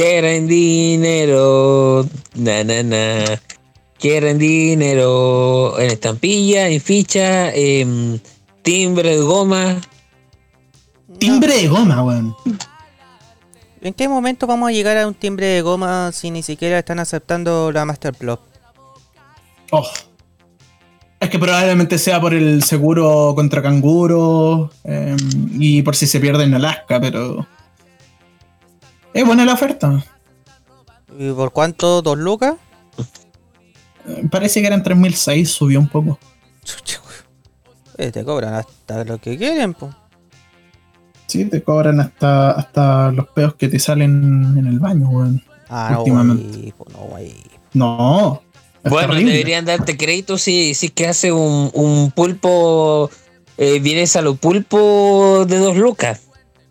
Quieren dinero, na na na. Quieren dinero en estampilla, en ficha, en timbre de goma. Timbre de goma, weón. ¿En qué momento vamos a llegar a un timbre de goma si ni siquiera están aceptando la Master Plot? Oh. Es que probablemente sea por el seguro contra canguro eh, y por si se pierde en Alaska, pero. Es buena la oferta. ¿Y por cuánto? ¿Dos lucas? Eh, Parece que eran 3006, subió un poco. Eh, te cobran hasta lo que quieren, po. Sí, te cobran hasta, hasta los peos que te salen en el baño, weón. Ah, no, Últimamente. no, güey. No. es Bueno, terrible. deberían darte crédito si, si es que hace un, un pulpo, eh, vienes a lo pulpo de dos lucas.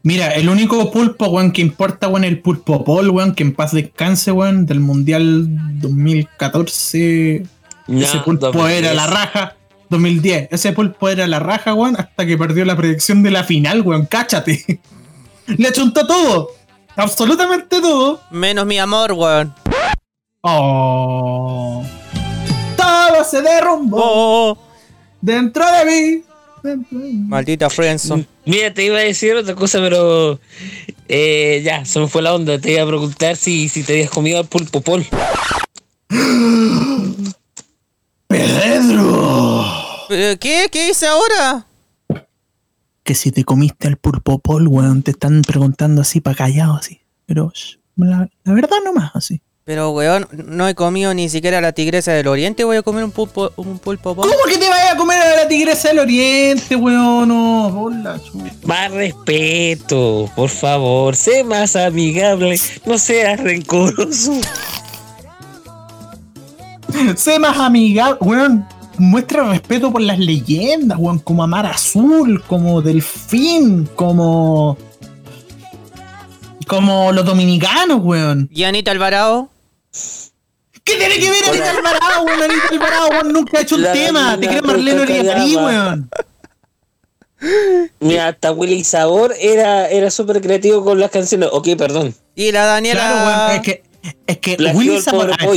Mira, el único pulpo, weón, que importa, weón, es el pulpo Paul, weón, que en paz descanse, weón, del Mundial 2014. No, ese pulpo 2010. era la raja. 2010. Ese pulpo era la raja, weón, hasta que perdió la predicción de la final, weón. Cáchate. Le achuntó todo. Absolutamente todo. Menos mi amor, weón. Oh. Todo se derrumbó Oh, dentro de mí. Maldita Friendson. Mira, te iba a decir otra cosa, pero eh, ya, se me fue la onda. Te iba a preguntar si, si te habías comido al pulpo pol. Pedro. ¿Qué? ¿Qué hice ahora? Que si te comiste al pulpo Paul, weón, te están preguntando así para callado, así. Pero la, la verdad nomás, así. Pero, weón, no he comido ni siquiera la tigresa del oriente. Voy a comer un pulpo, un pulpo. ¿Cómo que te vayas a comer a la tigresa del oriente, weón? No, por la chuta. Más respeto, por favor. Sé más amigable. No seas rencoroso. Sé más amigable, weón. Muestra respeto por las leyendas, weón. Como Amar Azul, como Delfín, como. Como los dominicanos, weón. ¿Y Anita Alvarado? ¿Qué tiene que ver Anita Alvarado, weón? Anita Alvarado, weón, nunca ha hecho un La tema. Te crees Marlene callaba. weón. Mira, hasta Willy Sabor era, era súper creativo con las canciones. Ok, perdón. ¿Y la Daniela? Claro, weón. Es que, es que Willy Sabor. a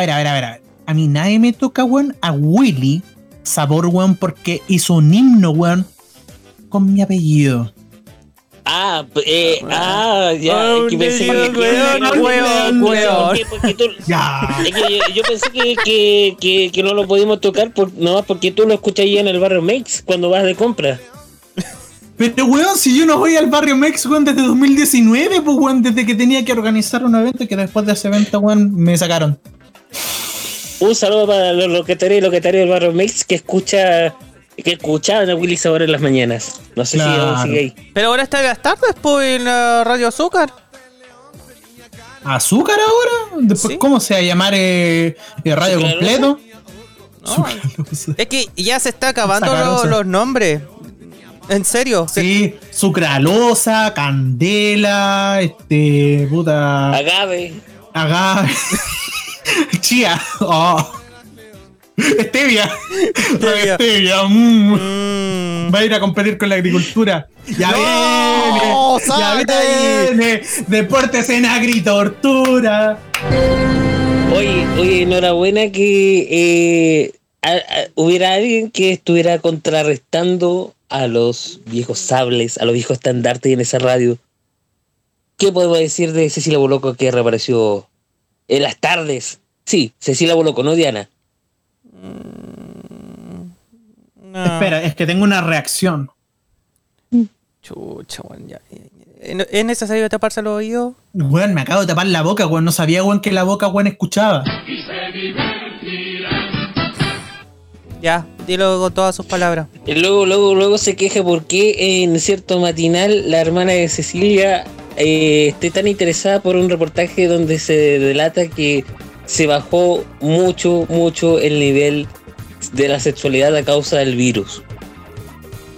ver, a ver, a ver, a ver. A mí nadie me toca, weón, a Willy Sabor, weón, porque hizo un himno, weón, con mi apellido. Ah, eh, ah, ya. es que pensé que- yo, yo pensé que, que, que, que no lo podíamos tocar por, nomás porque tú lo escuchas ahí en el barrio Makes cuando vas de compra. Pero, weón, si yo no voy al barrio Mex, weón, desde 2019, pues, weón, desde que tenía que organizar un evento y que después de ese evento, weón, me sacaron. Un saludo para los locatarios y locatarios del barrio Makes que escucha que escuchaban a Willy Sabor en las mañanas. No sé Claro. si aún sigue ahí. Pero ahora está en las tardes, pues, en la Radio Azúcar. ¿Azúcar ahora? Después, Sí. ¿cómo se va a llamar eh, eh, radio completo? No, es que ya se está acabando lo- Sacarosa. los nombres. En serio. se- Sí, sucralosa, candela, este, puta, Agave. agave, chía, oh. Stevia, Stevia. stevia, mm. Mm. va a ir a competir con la agricultura. Ya No, viene, ya viene, deportes en agritortura. Oye, oye, enhorabuena que eh, a- a- hubiera alguien que estuviera contrarrestando a los viejos sables, a los viejos estandartes en esa radio. ¿Qué podemos decir de Cecilia Boloco que reapareció en las tardes? Sí, Cecilia Boloco, no Diana. No. Espera, es que tengo una reacción. Chucha, weón, ya. ¿Es es necesario taparse los oídos? Weón, me acabo de tapar la boca, weón. No sabía, weón, que la boca, weón, escuchaba. Ya, dilo con todas sus palabras. Y luego, luego, luego se queja porque en cierto matinal la hermana de Cecilia eh, esté tan interesada por un reportaje donde se delata que se bajó mucho, mucho el nivel de la sexualidad a causa del virus.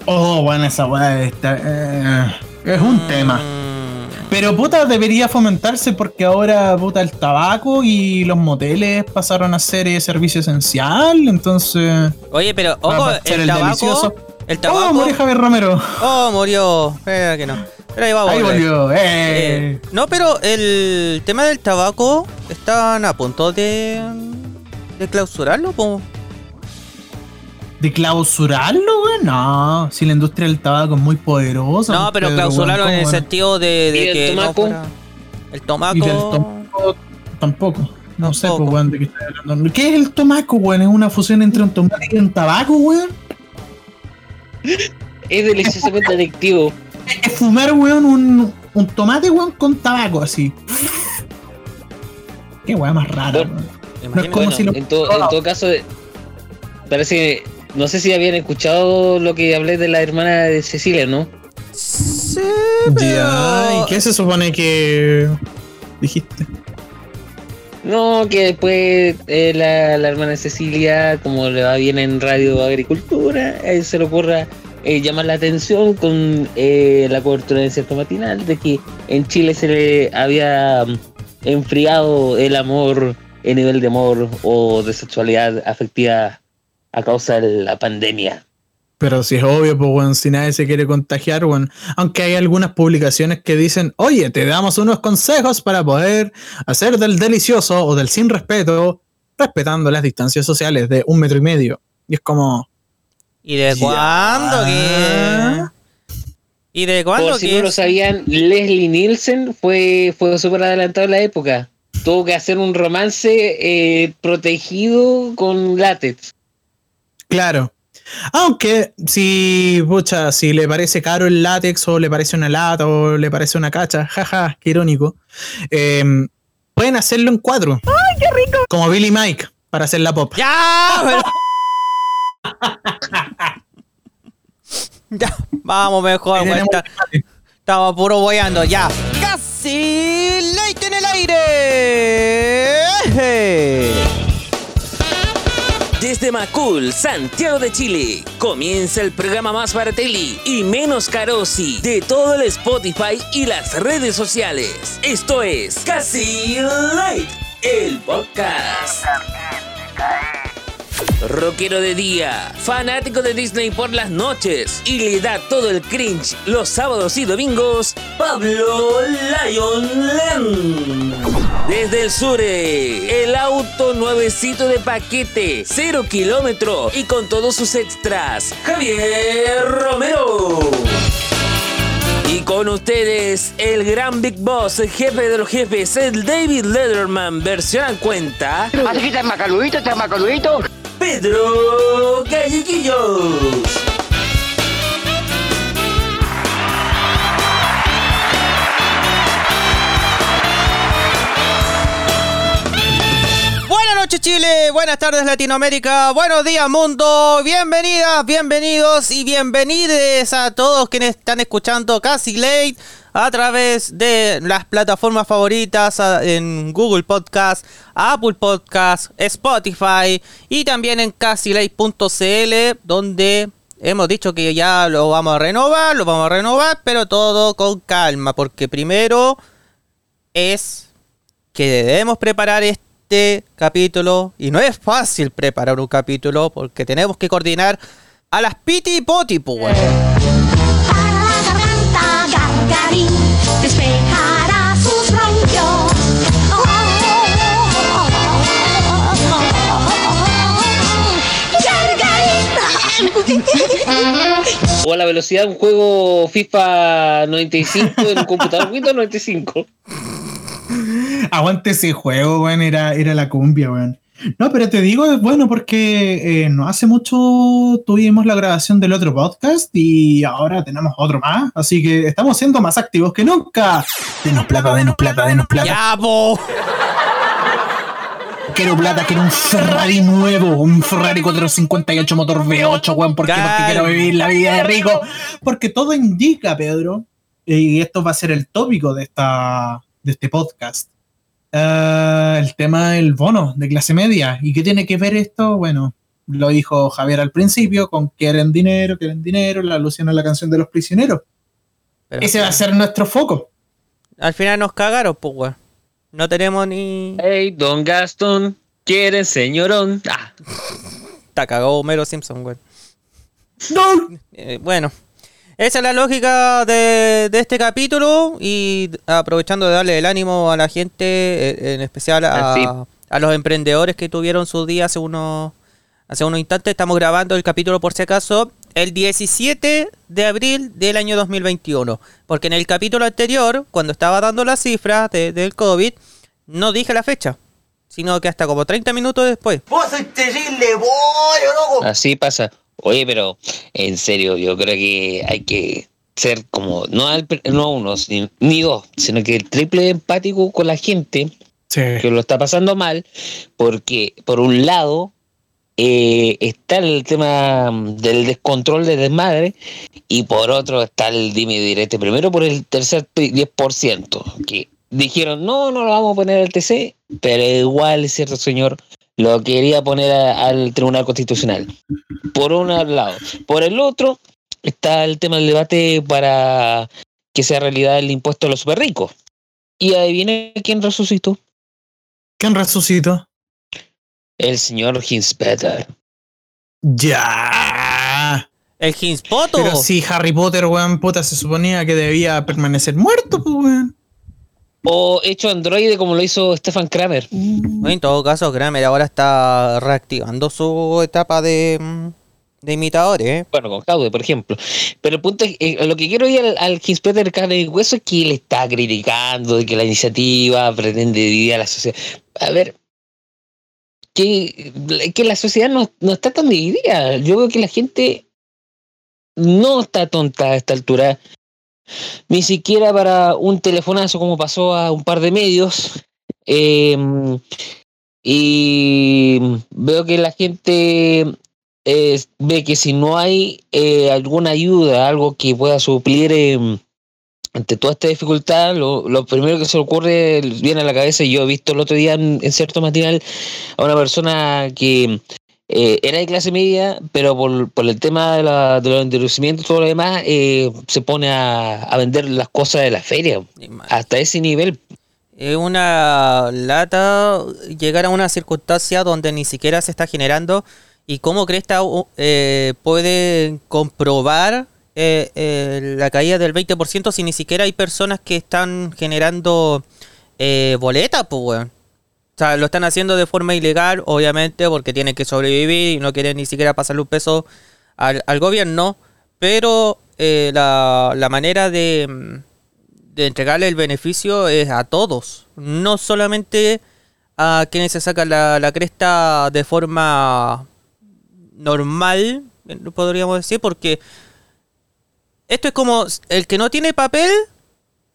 Oh, bueno, esa weá está, eh, es un tema. Mm, Pero puta, debería fomentarse porque ahora puta el tabaco y los moteles pasaron a ser eh, servicio esencial, entonces. Oye, pero ojo, el el tabaco. delicioso. El Oh, murió Javier Romero. Oh, murió. Espera que no. Pero ahí va a Ahí volvió. Eh, Eh. no, pero el tema del tabaco están a punto de, de clausurarlo, po. ¿De clausurarlo, weón? No, si la industria del tabaco es muy poderosa. No, pues, pero Pedro, clausurarlo en el ¿cómo van a- sentido de, de ¿Y el que no tomaco? El tomaco. Y del tomaco tampoco. No sé, pues, weón, de qué estás hablando. ¿Qué es el tomaco, weón? ¿Es una fusión entre un tomate y un tabaco, weón? Es deliciosamente adictivo. Es fumar, weón, un, un tomate, weón, con tabaco, así. Qué weón más. Imagínate. No es como Bueno, si lo- en, to- en todo caso, parece que. No sé si habían escuchado lo que hablé de la hermana de Cecilia, ¿no? Sí, Ya, pero- ¿y qué se supone que dijiste? No, que después eh, la, la hermana de Cecilia, como le va bien en Radio Agricultura, eh, se le ocurra eh, llamar la atención con eh, la cobertura de cierto matinal de que en Chile se le había mm, enfriado el amor, el nivel de amor o de sexualidad afectiva a causa de la pandemia. Pero si es obvio, pues, weón, si nadie se quiere contagiar, weón. Aunque hay algunas publicaciones que dicen, oye, te damos unos consejos para poder hacer del delicioso o del sin respeto, respetando las distancias sociales de un metro y medio. Y es como, ¿Y de Ya. cuándo que.? ¿Y de cuándo Por si que no lo sabían, Leslie Nielsen fue, fue súper adelantado en la época. Tuvo que hacer un romance eh, protegido con látex. claro. Aunque si, pucha, si le parece caro el látex o le parece una lata o le parece una cacha, jaja, qué irónico, eh, pueden hacerlo en cuatro. ¡Ay, qué rico! Como Billy Mike, para hacer la pop. ¡Ya! pero- ya, vamos mejor, tenemos está- Estaba puro boyando, ya. Casi late en el aire. Desde Macul, Santiago de Chile, comienza el programa más barateli y menos carosi de todo el Spotify y las redes sociales. Esto es Casi Light, el podcast. Rockero de día, fanático de Disney por las noches y le da todo el cringe los sábados y domingos, Pablo Lion Len. Desde el sur, el auto nuevecito de paquete, cero kilómetro y con todos sus extras, Javier Romero. Y con ustedes, el gran Big Boss, el jefe de los jefes, el David Letterman, versión cuenta, Así que está macaludito, está macaludito. Pedro Galleguillos. Chile, buenas tardes Latinoamérica, buenos días mundo, bienvenidas, bienvenidos y bienvenides a todos quienes están escuchando Casi Late a través de las plataformas favoritas en Google Podcast, Apple Podcast, Spotify y también en casylate.cl donde hemos dicho que ya lo vamos a renovar, lo vamos a renovar, pero todo con calma porque primero es que debemos preparar este capítulo y no es fácil preparar un capítulo porque tenemos que coordinar a las piti y poti, pues, weón. Para la garganta, gargarín, despejará sus bronquios. Gargarín. O a la velocidad de un juego FIFA 95 en un computador Windows 95. Aguante ese juego, weón, era, era la cumbia, weón. No, pero te digo, es bueno porque eh, no hace mucho tuvimos la grabación del otro podcast y ahora tenemos otro más, así que estamos siendo más activos que nunca. Denos plata, denos plata, denos plata. ¡Ya, po! Quiero plata, quiero un Ferrari nuevo, un Ferrari 458 motor V8, weón. Porque Calma. quiero vivir la vida de rico. Porque todo indica, Pedro, y esto va a ser el tópico de, esta, de este podcast, eh, el tema del bono de clase media. ¿Y qué tiene que ver esto? Bueno, lo dijo Javier al principio, con quieren dinero, quieren dinero, la alusión a la canción de los prisioneros. Pero Ese va a ser nuestro foco. Al final nos cagaron, pues, weón. No tenemos ni... Hey, Don Gaston, ¿quieren señorón? Ah, Está cagado Homero Simpson, weón. ¡No! Eh, bueno. Esa es la lógica de, de este capítulo y aprovechando de darle el ánimo a la gente, eh, en especial a, los emprendedores que tuvieron su día hace unos, hace unos instantes. Estamos grabando el capítulo por si acaso el 17 de abril del año 2021. Porque en el capítulo anterior, cuando estaba dando las cifras de- del COVID, no dije la fecha, sino que hasta como 30 minutos después. Vos sois terrible, bollo, loco. Así pasa. Oye, pero en serio, yo creo que hay que ser como, no, al, no uno, ni, ni dos, sino que el triple empático con la gente Sí. que lo está pasando mal, porque por un lado eh, está el tema del descontrol de desmadre y por otro está el dime y direte, primero por el tercer 10%, que dijeron no, no lo vamos a poner al TC, pero igual cierto señor lo quería poner a- al Tribunal Constitucional. Por un lado. Por el otro está el tema del debate para que sea realidad el impuesto a los super ricos. Y adivinen quién resucitó. ¿Quién resucitó? El señor Hinspeter. Ya. El Hinspoto. Pero si Harry Potter, weón, puta, se suponía que debía permanecer muerto, pues, weón. O hecho androide como lo hizo Stefan Kramer. En todo caso, Kramer ahora está reactivando su etapa de, de imitadores. ¿eh? Bueno, con Jaude, por ejemplo. Pero el punto es, eh, lo que quiero ir al, al Hinspeter carne y hueso es que él está criticando de que la iniciativa pretende dividir a la sociedad. A ver, que, que la sociedad no, no está tan dividida. Yo veo que la gente no está tonta a esta altura. Ni siquiera para un telefonazo como pasó a un par de medios. Eh, y veo que la gente eh, ve que si no hay eh, alguna ayuda, algo que pueda suplir eh, ante toda esta dificultad, lo, lo primero que se ocurre viene a la cabeza, y yo he visto el otro día en, en cierto matinal a una persona que eh, era de clase media, pero por, por el tema de, la, de los endurecimientos y todo lo demás, eh, se pone a, a vender las cosas de la feria, hasta ese nivel. Es una lata llegar a una circunstancia donde ni siquiera se está generando. ¿Y cómo Cresta eh, puede comprobar eh, eh, la caída del 20% si ni siquiera hay personas que están generando eh, boletas, pues, weón? O sea, lo están haciendo de forma ilegal, obviamente, porque tienen que sobrevivir y no quieren ni siquiera pasarle un peso al, gobierno. Pero eh, la, la manera de, mm, de entregarle el beneficio es a todos, no solamente a quienes se sacan la, la cresta de forma normal, podríamos decir, porque esto es como el que no tiene papel,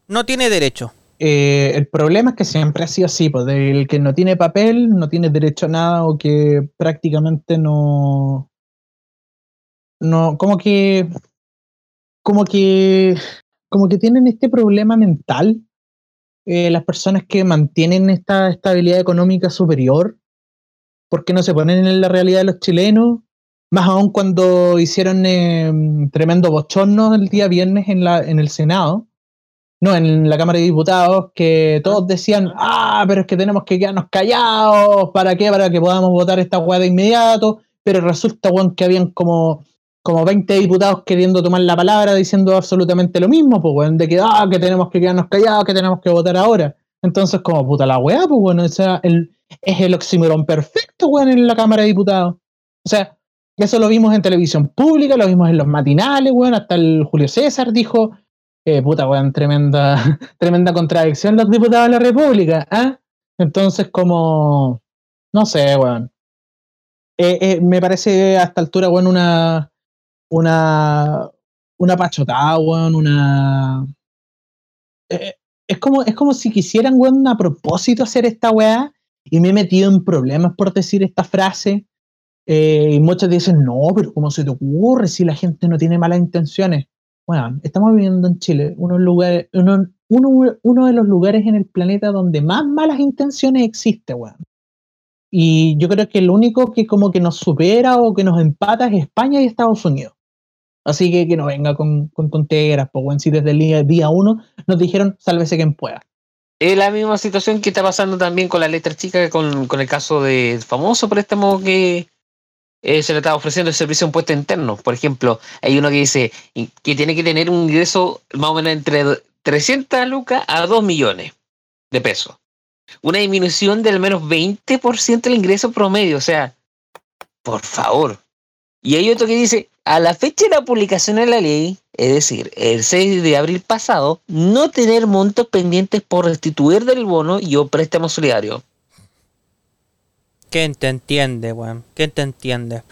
no tiene derecho. Eh, el problema es que siempre ha sido así, pues el que no tiene papel no tiene derecho a nada o que prácticamente no, no, como que, como que, como que tienen este problema mental eh, las personas que mantienen esta estabilidad económica superior, porque no se ponen en la realidad de los chilenos, más aún cuando hicieron eh, tremendo bochorno el día viernes en la, en el Senado no, en la Cámara de Diputados, que todos decían, ah, pero es que tenemos que quedarnos callados, ¿para qué? Para que podamos votar esta hueá de inmediato, pero resulta, weón, que habían como, como 20 diputados queriendo tomar la palabra diciendo absolutamente lo mismo, pues, weón, de que, ah, que tenemos que quedarnos callados, que tenemos que votar ahora. Entonces, como puta la weá, pues, bueno, o sea, el, es el oxímoron perfecto, weón, en la Cámara de Diputados. O sea, eso lo vimos en televisión pública, lo vimos en los matinales, weón, hasta el Julio César dijo, puta, weón, tremenda, tremenda contradicción los diputados de la República, ¿ah? Entonces, como, no sé, weón. Eh, eh, me parece a esta altura, weón, una, una, una pachotada, weón, una... Eh, es, como, es como si quisieran, weón, a propósito hacer esta weá y me he metido en problemas por decir esta frase. Y muchos dicen, no, pero ¿cómo se te ocurre si la gente no tiene malas intenciones? Bueno, estamos viviendo en Chile, uno, de los lugares en el planeta donde más malas intenciones existe, weón. Y yo creo que el único que como que nos supera o que nos empata es España y Estados Unidos. Así que que no venga con, con tonteras, pues, weón. Si desde el día, día uno nos dijeron, sálvese quien pueda. Es la misma situación que está pasando también con la letra chica, con, con el caso del famoso préstamo que, eh, se le está ofreciendo el servicio de impuesto interno. Por ejemplo, hay uno que dice que tiene que tener un ingreso más o menos entre 300 lucas a 2 millones de pesos. Una disminución del menos 20% del ingreso promedio. O sea, por favor. Y hay otro que dice, a la fecha de la publicación de la ley, es decir, el 6 de abril pasado, no tener montos pendientes por restituir del bono y o préstamo solidario. ¿Quién te entiende, weón? ¿Quién te entiende?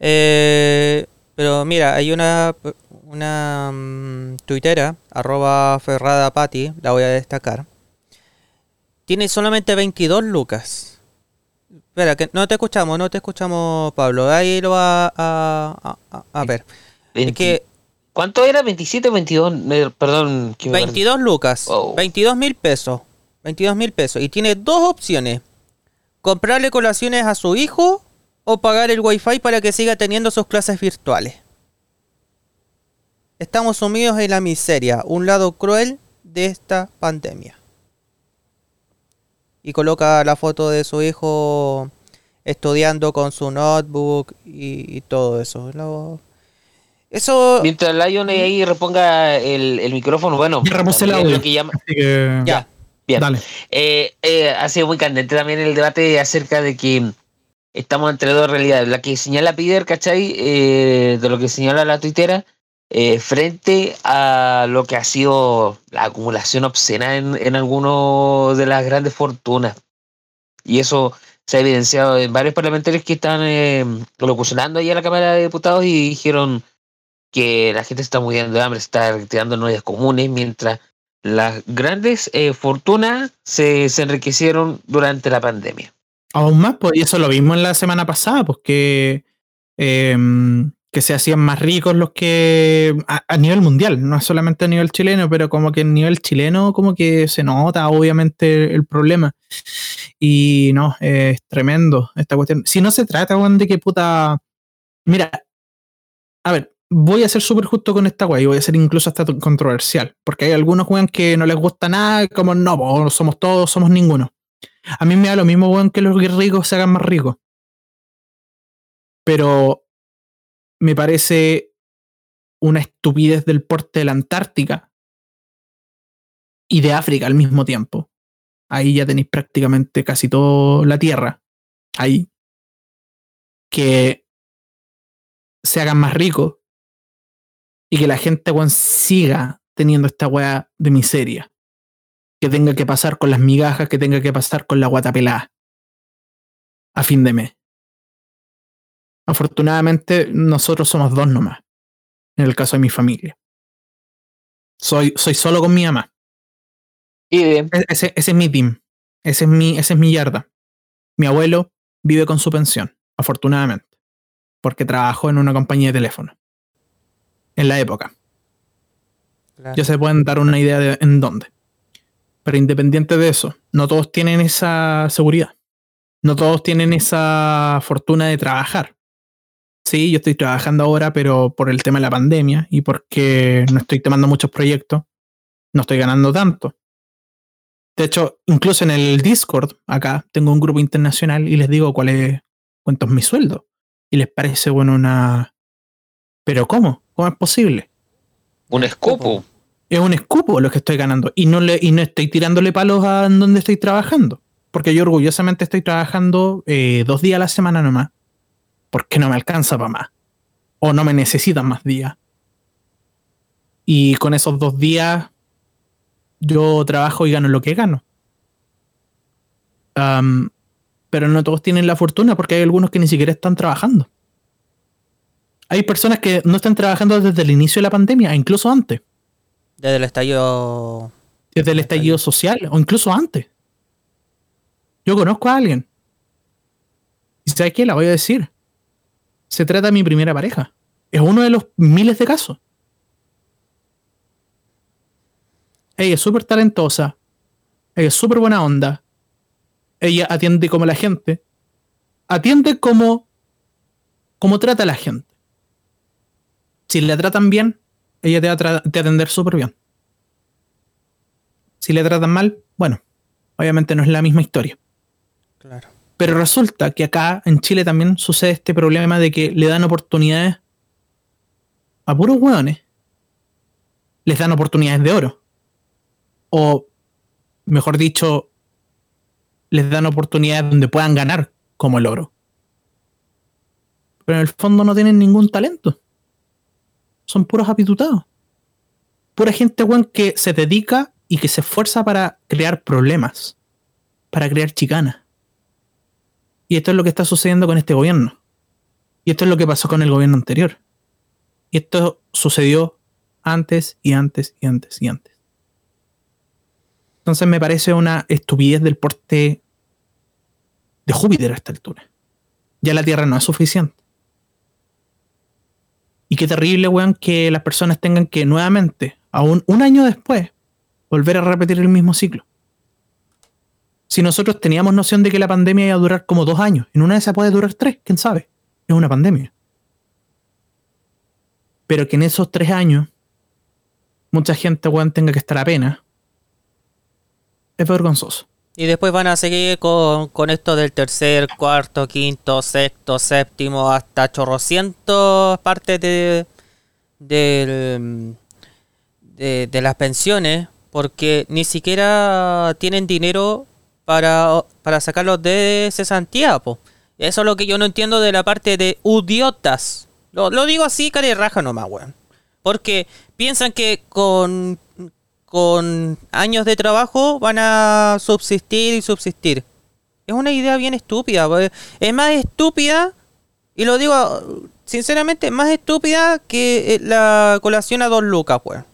Eh, pero mira, hay una, una mm, tuitera, arroba Ferrada Patti, la voy a destacar. Tiene solamente 22 lucas. Espera, que no te escuchamos, no te escuchamos, Pablo. Ahí lo va a, a, a ver. Es 20 que ¿Cuánto era? ¿27 22? Eh, Perdón. que me- 22 lucas, Oh. 22 mil pesos, 22 mil pesos. Y tiene dos opciones. Comprarle colaciones a su hijo o pagar el wifi para que siga teniendo sus clases virtuales. Estamos sumidos en la miseria, un lado cruel de esta pandemia. Y coloca la foto de su hijo estudiando con su notebook y, y todo eso. Lo- Eso... Mientras Lion ahí reponga el, el micrófono, bueno, el audio. lo que llama- Así que. Ya. Bien. Eh, eh, ha sido muy candente también el debate acerca de que estamos entre dos realidades. La que señala Pider, ¿cachai? Eh, de lo que señala la tuitera, eh, frente a lo que ha sido la acumulación obscena en, en algunas de las grandes fortunas. Y eso se ha evidenciado en varios parlamentarios que están eh, locucionando ahí a la Cámara de Diputados y dijeron que la gente está muriendo de hambre, está retirando en ollas comunes, mientras las grandes eh, fortunas se, enriquecieron durante la pandemia. Aún más, pues, y eso lo vimos en la semana pasada, pues que, em, que se hacían más ricos los que a, nivel mundial, no solamente a nivel chileno, pero como que a nivel chileno como que se nota obviamente el problema. Y no, eh, es tremendo esta cuestión. Si no se trata, de que puta... Mira, a ver, voy a ser súper justo con esta weá y voy a ser incluso hasta controversial, porque hay algunos weón que no les gusta nada, como no, somos todos, somos ninguno. A mí me da lo mismo, weón, que los ricos se hagan más ricos. Pero me parece una estupidez del porte de la Antártica y de África al mismo tiempo. Ahí ya tenéis prácticamente casi toda la Tierra. Ahí. Que se hagan más ricos y que la gente, weón, siga teniendo esta weá de miseria que tenga que pasar con las migajas, que tenga que pasar con la guata pelada a fin de mes. Afortunadamente, nosotros somos dos nomás, en el caso de mi familia. Soy, soy solo con mi mamá. Y E- Ese, ese es mi team. Ese es mi, ese es mi yarda. Mi abuelo vive con su pensión, afortunadamente, porque trabajó en una compañía de teléfono. En la época. Claro. Ya se pueden dar una idea de en dónde. Pero independiente de eso, no todos tienen esa seguridad. No todos tienen esa fortuna de trabajar. Sí, yo estoy trabajando ahora, pero por el tema de la pandemia y porque no estoy tomando muchos proyectos, no estoy ganando tanto. De hecho, incluso en el Discord, acá, tengo un grupo internacional y les digo cuál es, cuánto es mi sueldo. Y les parece, bueno, una... Pero ¿cómo? ¿Cómo es posible? un escopo. es un escupo lo que estoy ganando. Y no le y no estoy tirándole palos a donde estoy trabajando. Porque yo orgullosamente estoy trabajando eh, dos días a la semana nomás. Porque no me alcanza para más. O no me necesitan más días. Y con esos dos días yo trabajo y gano lo que gano. Pero no todos tienen la fortuna porque hay algunos que ni siquiera están trabajando hay personas que no están trabajando desde el inicio de la pandemia, incluso antes Desde el estallido. desde el estallido social o incluso antes. Yo conozco a alguien. ¿Y sabes qué? La voy a decir. Se trata de mi primera pareja. Es uno de los miles de casos. Ella es súper talentosa. Ella es súper buena onda. Ella atiende como la gente. Atiende como, como trata a la gente. Si la tratan bien, ella te va a, te atender súper bien. Si le tratan mal, bueno, obviamente no es la misma historia. Claro. Pero resulta que acá en Chile también sucede este problema de que le dan oportunidades a puros hueones. Les dan oportunidades de oro. O, mejor dicho, les dan oportunidades donde puedan ganar como el oro. Pero en el fondo no tienen ningún talento. Son puros apitutados. Pura gente, que se dedica y que se esfuerza para crear problemas. Para crear chicanas. Y esto es lo que está sucediendo con este gobierno. Y esto es lo que pasó con el gobierno anterior. Y esto sucedió antes y antes y antes y antes. Entonces me parece una estupidez del porte de Júpiter a esta altura. Ya la Tierra no es suficiente. Y qué terrible, weón, que las personas tengan que nuevamente, aún un año después, volver a repetir el mismo ciclo. Si nosotros teníamos noción de que la pandemia iba a durar como dos años, en una de esas puede durar tres, quién sabe. Es una pandemia. Pero que en esos tres años mucha gente, weón, tenga que estar a pena, es vergonzoso. Y después van a seguir con, con esto del tercer, cuarto, quinto, sexto, séptimo, hasta chorrocientos partes de, del- de, de las pensiones, porque ni siquiera tienen dinero para, para sacarlos de cesantía. Po. Eso es lo que yo no entiendo de la parte de idiotas. Lo, lo digo así, cara y raja nomás, weón. Porque piensan que con, con años de trabajo van a subsistir y subsistir. Es una idea bien estúpida. we. Es más estúpida, y lo digo sinceramente, más estúpida que eh, la colación a dos lucas, weón.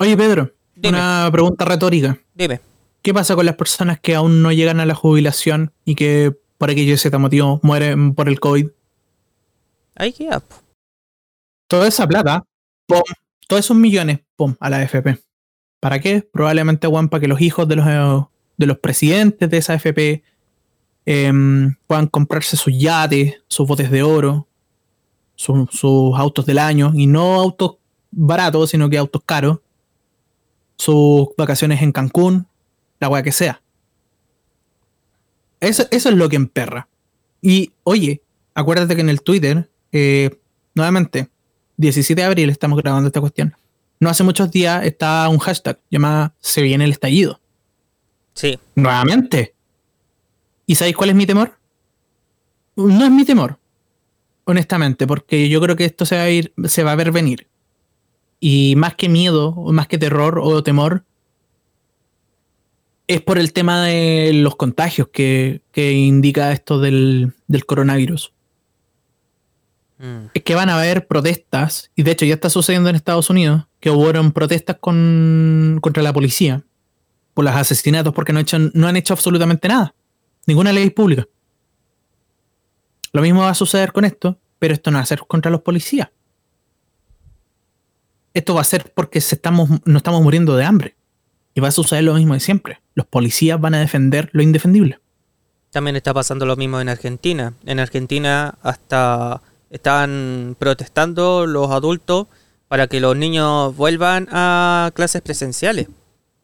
Oye, Pedro, Dime. una pregunta retórica. Dime. ¿Qué pasa con las personas que aún no llegan a la jubilación y que por aquello Z motivo mueren por el COVID? Ahí queda. Toda esa plata, pum, todos esos millones, a la AFP. ¿Para qué? Probablemente, weón, para que los hijos de los, eh, de los presidentes de esa AFP em, puedan comprarse sus yates, sus botes de oro, su- sus autos del año, y no autos baratos, sino que autos caros, sus vacaciones en Cancún, la weá que sea. Eso, eso es lo que emperra. Y oye, acuérdate que en el Twitter, eh, nuevamente, 17 de abril estamos grabando esta cuestión. No hace muchos días está un hashtag llamado Se viene el estallido. Sí. Nuevamente. ¿Y sabéis cuál es mi temor? No es mi temor, honestamente, porque yo creo que esto se va a ir, se va a ver venir. Y más que miedo, o más que terror o temor, es por el tema de los contagios que, que indica esto del, del coronavirus. Mm. Es que van a haber protestas, y de hecho ya está sucediendo en Estados Unidos, que hubo protestas con, contra la policía por los asesinatos porque no, han hecho- no han hecho absolutamente nada. Ninguna ley pública. Lo mismo va a suceder con esto, pero esto no va a ser contra los policías. Esto va a ser porque se estamos, no estamos muriendo de hambre. Y va a suceder lo mismo de siempre. Los policías van a defender lo indefendible. También está pasando lo mismo en Argentina. En Argentina hasta están protestando los adultos para que los niños vuelvan a clases presenciales.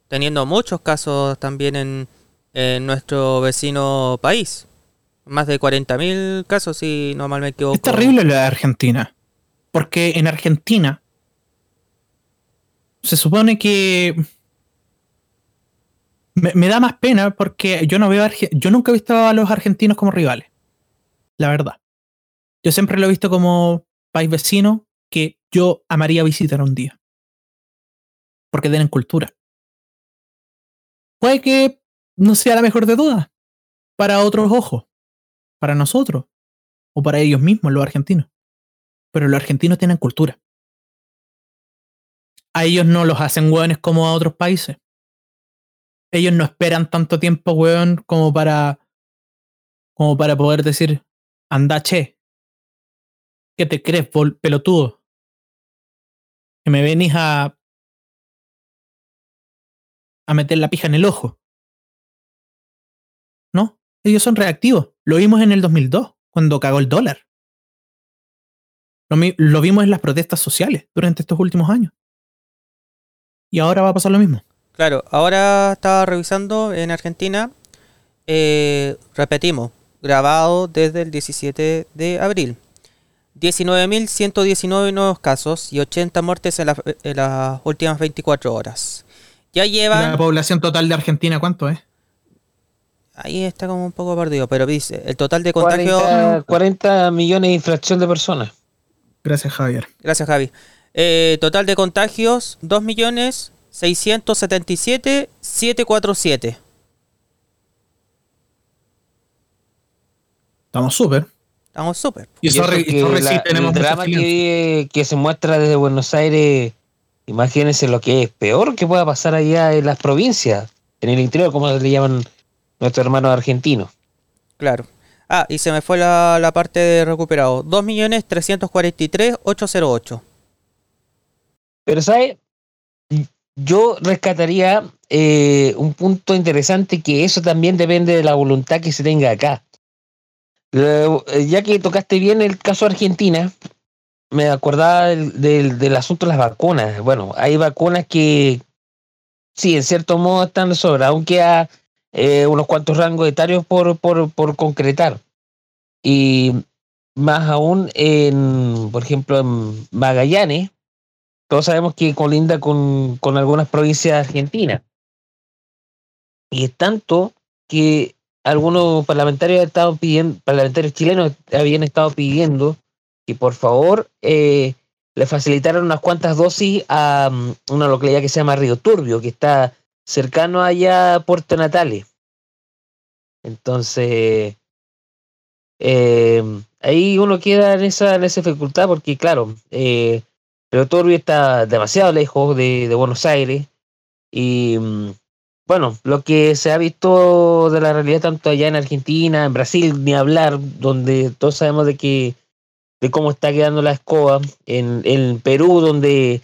Teniendo muchos casos también en, nuestro vecino país. Más de 40.000 casos, si no mal me equivoco. Es terrible de Argentina. Porque en Argentina se supone que me, da más pena porque yo no veo yo nunca he visto a los argentinos como rivales. La verdad. Yo siempre lo he visto como país vecino que yo amaría visitar un día. Porque tienen cultura. Puede que no sea la mejor de todas. Para otros ojos. Para nosotros. O para ellos mismos, los argentinos. Pero los argentinos tienen cultura. A ellos no los hacen hueones como a otros países. Ellos no esperan tanto tiempo, hueón, como para. como para poder decir, anda che. ¿Qué te crees, pelotudo? Que me venís a. a meter la pija en el ojo. No, ellos son reactivos. Lo vimos en el 2002, cuando cagó el dólar. Lo, lo vimos en las protestas sociales durante estos últimos años. Y ahora va a pasar lo mismo. Claro, ahora estaba revisando en Argentina. eh, repetimos, grabado desde el 17 de abril. 19.119 nuevos casos y 80 muertes en, la- en las últimas 24 horas. Ya llevan... La población total de Argentina, ¿cuánto es? Ahí está como un poco perdido, pero dice, el total de contagios... 40, 40 millones de infracción de personas. Gracias, Javier. Gracias, Javi. Eh, total de contagios, 2.677.747. Estamos súper. Estamos súper. Y eso y que sí, la- tenemos el drama que se muestra desde Buenos Aires, imagínense lo que es peor que pueda pasar allá en las provincias, en el interior, como le llaman nuestros hermanos argentinos. Claro. Ah, y se me fue la, la parte de recuperado. 2.343.808. Pero, ¿sabes? Yo rescataría eh, un punto interesante que eso también depende de la voluntad que se tenga acá. Eh, ya que tocaste bien el caso de Argentina, me acordaba del, del, asunto de las vacunas. Bueno, hay vacunas que sí, en cierto modo están de sobra, aunque a eh, unos cuantos rangos etarios por, por, por concretar. Y más aún, en, por ejemplo, en Magallanes, todos sabemos que colinda con, con algunas provincias argentinas. Y es tanto que algunos parlamentarios, estado pidiendo, parlamentarios chilenos habían estado pidiendo que por favor eh, le facilitaran unas cuantas dosis a mm, una localidad que se llama Río Turbio, que está cercano allá a Puerto Natales. Entonces, eh, ahí uno queda en esa, en esa dificultad porque, claro, eh, Río Turbio está demasiado lejos de, de Buenos Aires y mm, bueno, lo que se ha visto de la realidad tanto allá en Argentina, en Brasil, ni hablar, donde todos sabemos de que de cómo está quedando la escoba, en, en Perú, donde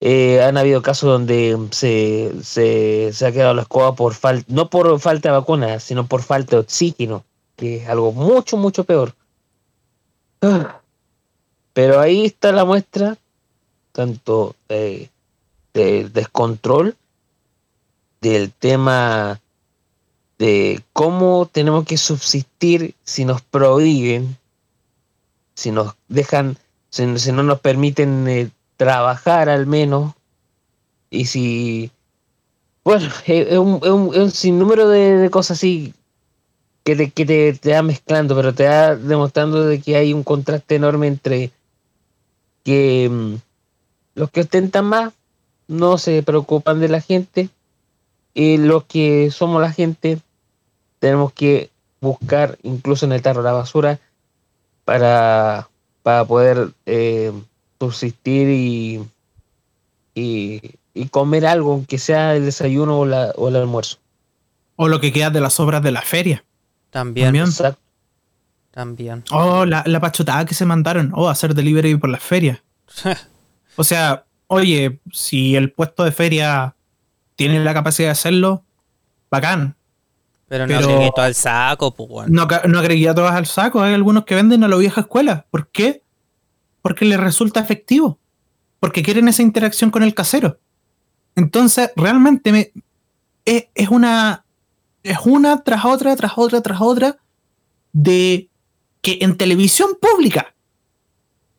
eh, han habido casos donde se, se, se ha quedado la escoba por falta, no por falta de vacunas, sino por falta de oxígeno, que es algo mucho, mucho peor. Pero ahí está la muestra, tanto de, del descontrol, del tema de cómo tenemos que subsistir si nos prohíben, si nos dejan, si, no nos permiten eh, trabajar al menos, y si, bueno, es, un, sinnúmero de, cosas así que, te, que te, te va mezclando, pero te va demostrando de que hay un contraste enorme entre que mm, los que ostentan más no se preocupan de la gente y los que somos la gente tenemos que buscar incluso en el tarro de la basura para, para poder eh, subsistir y, y, y comer algo, aunque sea el desayuno o, la, o el almuerzo. O lo que queda de las obras de la feria. También, También. Exacto. también. Oh, la, la pachotada que se mandaron. Oh, hacer delivery por las ferias. O sea, oye, si el puesto de feria tiene la capacidad de hacerlo, bacán. Pero no todo al saco, pues. No, no agregué a todas al saco. Hay algunos que venden a la vieja escuela. ¿Por qué? Porque les resulta efectivo. Porque quieren esa interacción con el casero. Entonces, realmente me, es, es una. Es una tras otra, tras otra, tras otra. De que en televisión pública.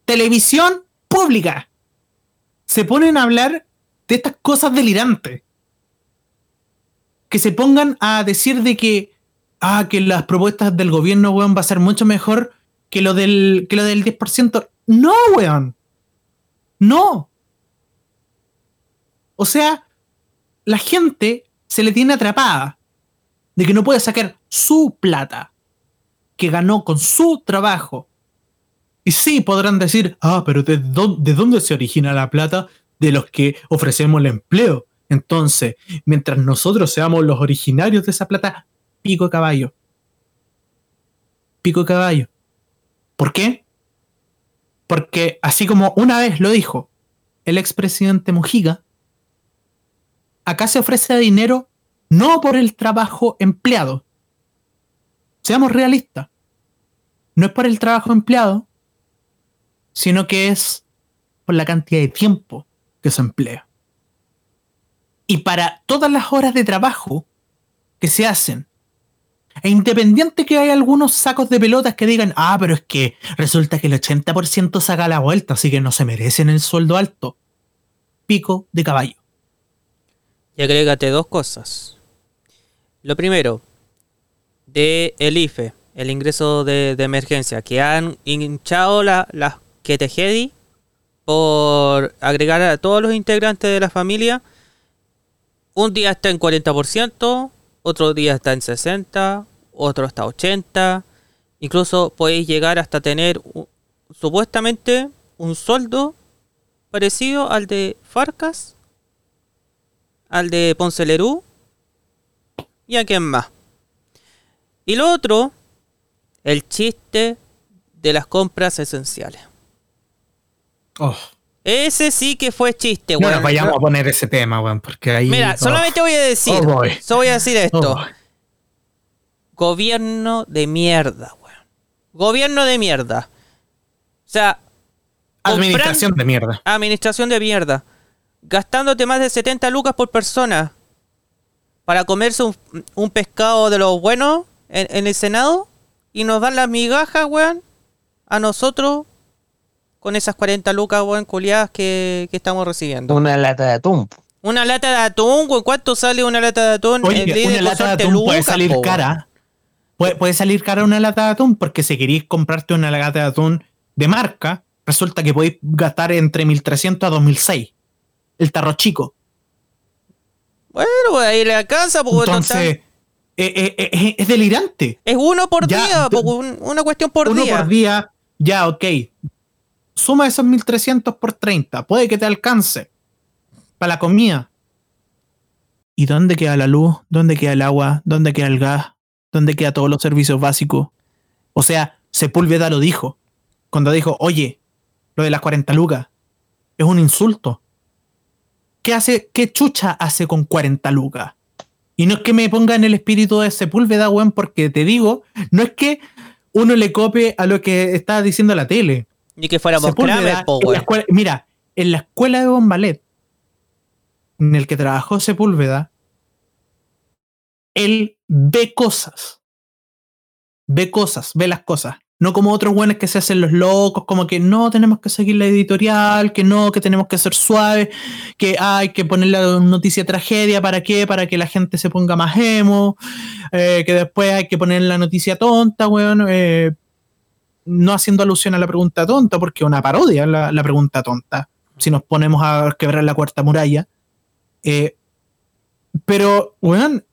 Televisión pública. Se ponen a hablar de estas cosas delirantes. Que se pongan a decir de que ah, que las propuestas del gobierno, weón, va a ser mucho mejor que lo del, que lo del 10%. No, weón. No. O sea, la gente se le tiene atrapada de que no puede sacar su plata que ganó con su trabajo. Y sí, podrán decir, ah, pero ¿de dónde, de dónde se origina la plata? De los que ofrecemos el empleo. Entonces, mientras nosotros seamos los originarios de esa plata, pico caballo. Pico caballo. ¿Por qué? Porque así como una vez lo dijo el expresidente Mujica, acá se ofrece dinero no por el trabajo empleado. Seamos realistas. No es por el trabajo empleado, sino que es por la cantidad de tiempo que se emplea. Y para todas las horas de trabajo que se hacen E independiente que hay algunos sacos de pelotas que digan, ah, pero es que resulta que el 80% saca la vuelta, así que no se merecen el sueldo alto. Pico de caballo. Y agrégate dos cosas. Lo primero, de el IFE, el ingreso de, emergencia, que han hinchado la- las te por agregar a todos los integrantes de la familia. Un día está en 40%, otro día está en 60%, otro está 80%. Incluso podéis llegar hasta tener supuestamente un sueldo parecido al de Farcas, al de Ponce Lerú y a quién más. Y lo otro, el chiste de las compras esenciales. Oh, Ese sí que fue chiste, no weón. nos vayamos a poner ese tema, weón, porque ahí. Mira, oh, solamente voy a decir, Oh, boy. solo voy a decir esto. oh, boy. Gobierno de mierda, weón. Gobierno de mierda. O sea, Administración de mierda. administración de mierda. Gastándote más de 70 lucas por persona para comerse un, un pescado de los buenos en, en el Senado y nos dan las migajas, weón, a nosotros con esas 40 lucas, weón, culiadas que, que estamos recibiendo. Una lata de atún. Una lata de atún, weón, ¿cuánto sale una lata de atún? Oye, En Lidl una lata de atún puede salir po, cara. Puede, puede salir cara una lata de atún, porque si queréis comprarte una lata de atún de marca, resulta que podéis gastar entre 1300 a 2006. El tarro chico. Bueno, pues ahí le alcanza, pues, Entonces, eh, eh, eh, es delirante. Es uno por Ya, día, po, un- una cuestión por Uno día. por día, ya, ok. Suma esos 1300 por 30. Puede que te alcance. Para la comida. ¿Y dónde queda la luz? ¿Dónde queda el agua? ¿Dónde queda el gas? ¿Dónde quedan todos los servicios básicos? O sea, Sepúlveda lo dijo. Cuando dijo, oye, lo de las 40 lucas es un insulto. ¿Qué hace, qué chucha hace con 40 lucas? Y no es que me ponga en el espíritu de Sepúlveda, weón, porque te digo, no es que uno le copie a lo que está diciendo la tele. Ni que fuéramos Kramer, po, en la weón. escuela- mira, en la escuela de Bombalet, en el que trabajó Sepúlveda, él ve cosas. Ve cosas, ve las cosas. No como otros buenos que se hacen los locos, como que no tenemos que seguir la editorial, que no, que tenemos que ser suaves, que hay que poner la noticia tragedia, ¿para qué? Para que la gente se ponga más emo, eh, que después hay que poner la noticia tonta, weón. eh, no haciendo alusión a la pregunta tonta, porque es una parodia la, la pregunta tonta, si nos ponemos a quebrar la cuarta muralla. Eh, pero, weón,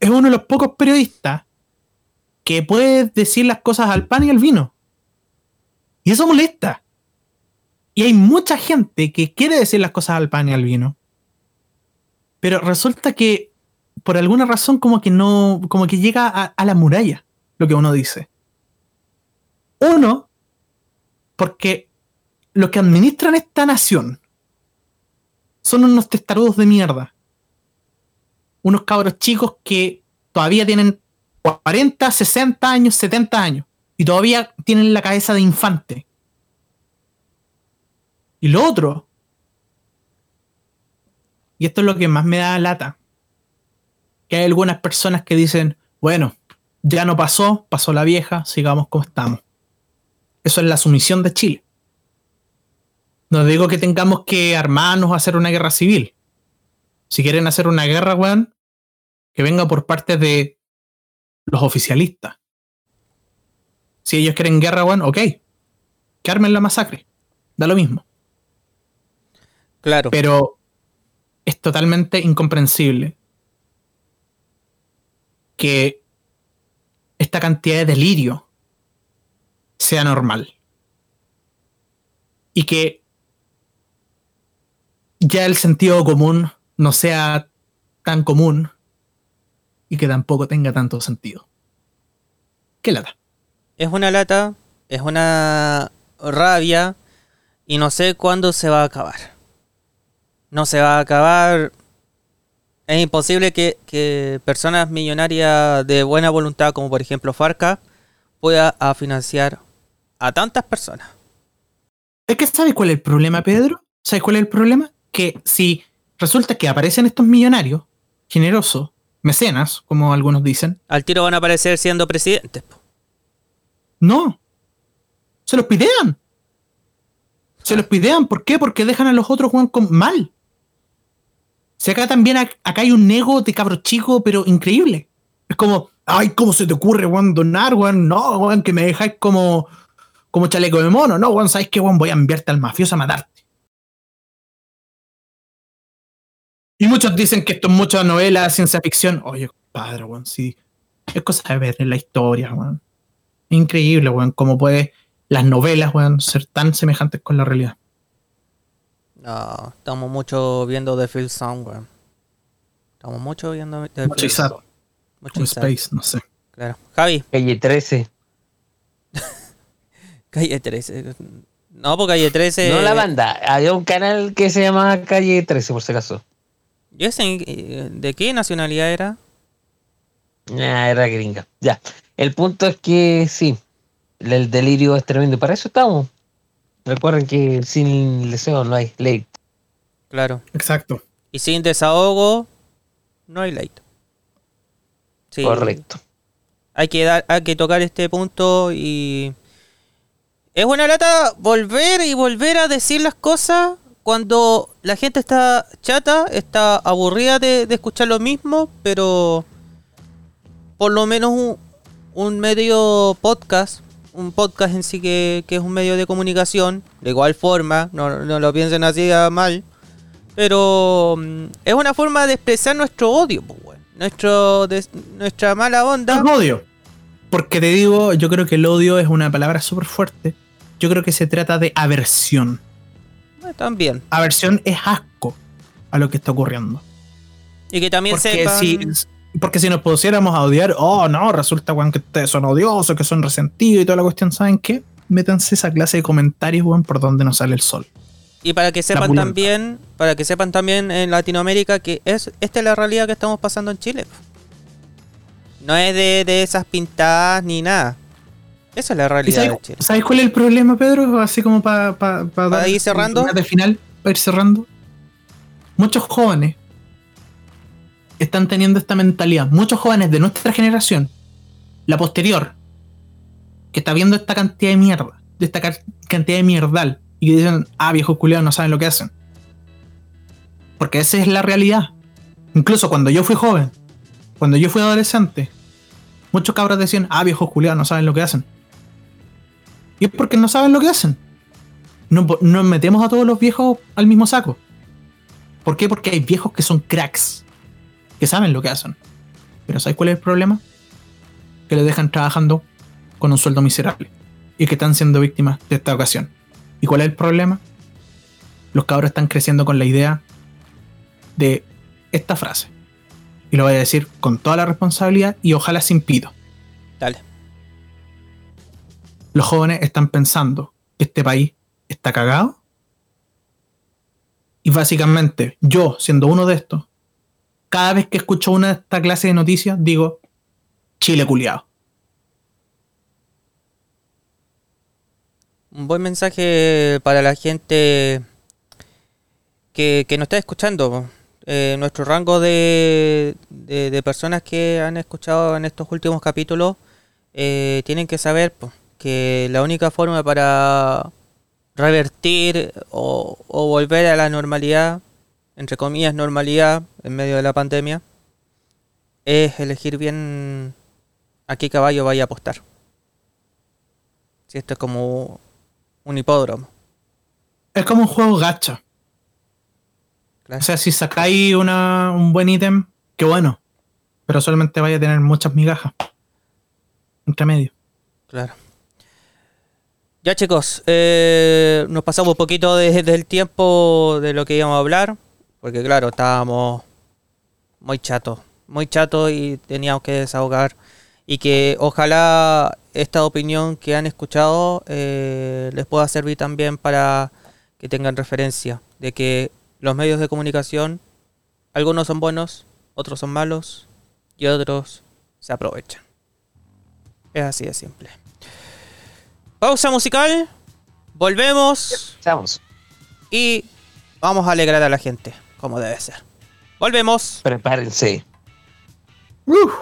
es uno de los pocos periodistas que puede decir las cosas al pan y al vino. Y eso molesta. Y hay mucha gente que quiere decir las cosas al pan y al vino. Pero resulta que por alguna razón como que no, como que llega a, a la muralla lo que uno dice. Uno, porque los que administran esta nación son unos testarudos de mierda. Unos cabros chicos que todavía tienen 40, 60 años, 70 años. Y todavía tienen la cabeza de infante. Y lo otro, y esto es lo que más me da lata, que hay algunas personas que dicen, bueno, ya no pasó, pasó la vieja, sigamos como estamos. Eso es la sumisión de Chile. No digo que tengamos que armarnos a hacer una guerra civil. Si quieren hacer una guerra, weón, que venga por parte de los oficialistas. Si ellos quieren guerra, weón, ok. Que armen la masacre. Da lo mismo. Claro. Pero es totalmente incomprensible que esta cantidad de delirio sea normal. Y que ya el sentido común no sea tan común y que tampoco tenga tanto sentido. ¿Qué lata? Es una lata, es una rabia y no sé cuándo se va a acabar. No se va a acabar. Es imposible que, que personas millonarias de buena voluntad, como por ejemplo Farca, pueda financiar a tantas personas. Es que ¿sabes cuál es el problema, Pedro? ¿Sabes cuál es el problema? Que si resulta que aparecen estos millonarios generosos, mecenas, como algunos dicen. Al tiro van a aparecer siendo presidentes. No. Se los pidean. Se los pidean. ¿Por qué? Porque dejan a los otros weón con mal. Si acá también ac- acá hay un ego de cabro chico, pero increíble. Es como, ay, ¿cómo se te ocurre, weón, donar, weón? No, weón, que me dejáis como, como chaleco de mono. No, weón, ¿sabes qué, weón? Voy a enviarte al mafioso a matarte. Y muchos dicen que esto es mucha novela, ciencia ficción. Oye, padre, weón, sí. Es cosa de ver en la historia, weón. Increíble, weón, cómo puede las novelas, weón, ser tan semejantes con la realidad. No, estamos mucho viendo The Field Sound, weón. Estamos mucho viendo The Mucho Field Isaac, Sound. Mucho Isaac, Space, no sé. Claro. Javi, Calle 13. Calle 13. No, porque calle 13. No la banda. Había un canal que se llamaba Calle 13, por si acaso. Yo sé, eh, ¿De qué nacionalidad era? Ah, era gringa. Ya. El punto es que sí. El delirio es tremendo. Para eso estamos. Recuerden que sin deseo no hay ley. Claro. Exacto. Y sin desahogo, no hay light. Sí, Correcto. Hay que, dar, hay que tocar este punto y... Es buena lata volver y volver a decir las cosas cuando la gente está chata, está aburrida de, escuchar lo mismo, pero por lo menos un, un medio podcast, un podcast en sí que, es un medio de comunicación, de igual forma, no, lo piensen así a mal, pero mm, es una forma de expresar nuestro odio, pues, nuestro, nuestra mala onda. Es odio. Porque te digo, yo creo que el odio es una palabra súper fuerte. Yo creo que se trata de aversión. Eh, También. Aversión es asco a lo que está ocurriendo. Y que también Porque sepan... si, porque si nos pusiéramos a odiar, oh no, resulta weón, que ustedes son odiosos, que son resentidos y toda la cuestión, ¿saben qué? Métanse esa clase de comentarios, weón, por donde nos sale el sol. Y para que sepan también, para que sepan también en Latinoamérica que es esta es la realidad que estamos pasando en Chile. No es de, de esas pintadas ni nada. Esa es la ¿Y realidad de sabes, Chile. sabes cuál es el problema, Pedro? Así como para ¿Para ir cerrando? De final, para ir cerrando. Muchos jóvenes están teniendo esta mentalidad. Muchos jóvenes de nuestra generación, la posterior, que está viendo esta cantidad de mierda, de esta ca- cantidad de mierdal, y que dicen, ah, viejos culiados no saben lo que hacen. Porque esa es la realidad. Incluso cuando yo fui joven, cuando yo fui adolescente, muchos cabros decían, ah, viejos culiados no saben lo que hacen. Y es porque no saben lo que hacen. No, no metemos a todos los viejos al mismo saco. ¿Por qué? Porque hay viejos que son cracks. Que saben lo que hacen. Pero ¿sabes cuál es el problema? Que les dejan trabajando con un sueldo miserable. Y que están siendo víctimas de esta ocasión. ¿Y cuál es el problema? Los cabros están creciendo con la idea de esta frase. Y lo voy a decir con toda la responsabilidad y ojalá sin pido. Los jóvenes están pensando que este país está cagado. Y básicamente, yo, siendo uno de estos, cada vez que escucho una de esta clase de noticias, digo, Chile culiado. Un buen mensaje para la gente que, que nos está escuchando. Eh, nuestro rango de, de, de personas que han escuchado en estos últimos capítulos eh, tienen que saber po, que la única forma para revertir o, o volver a la normalidad, entre comillas normalidad, en medio de la pandemia, es elegir bien a qué caballo vaya a apostar. Si esto es como un hipódromo. Es como un juego gacha. Claro. O sea, si sacáis una, un buen ítem, qué bueno. Pero solamente vaya a tener muchas migajas. Entre medio. Claro. Ya chicos, eh, nos pasamos un poquito de- del tiempo de lo que íbamos a hablar, porque claro, estábamos muy chatos, muy chatos y teníamos que desahogar y que ojalá esta opinión que han escuchado eh, les pueda servir también para que tengan referencia de que los medios de comunicación, algunos son buenos, otros son malos y otros se aprovechan. Es así de simple. Pausa musical. Volvemos y vamos a alegrar a la gente, como debe ser. Volvemos. Prepárense. Uf.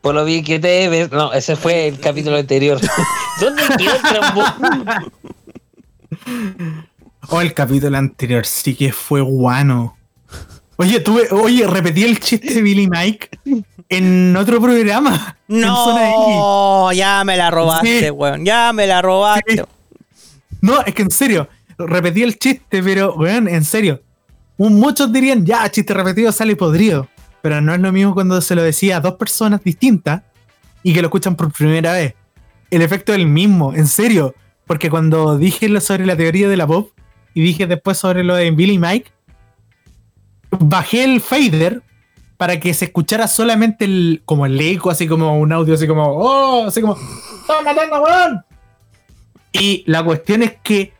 Por lo bien que te ves. No, ese fue el capítulo anterior. ¿Dónde quedó el trombón? Oh, el capítulo anterior sí que fue guano. Oye, tuve, oye, repetí el chiste de Billy Mike en otro programa. en Zona X. No, ya me la robaste, Sí. weón. Ya me la robaste. Sí. No, es que en serio, repetí el chiste, pero, weón, en serio. Muchos dirían, ya, chiste repetido sale podrido. Pero no es lo mismo cuando se lo decía a dos personas distintas y que lo escuchan por primera vez. El efecto es el mismo, en serio. Porque cuando dije sobre la teoría de la pop y dije después sobre lo de Billy Mike, bajé el fader para que se escuchara solamente el, como el eco, así como un audio, así como, oh, así como, ¡Están matando, weón! Y la cuestión es que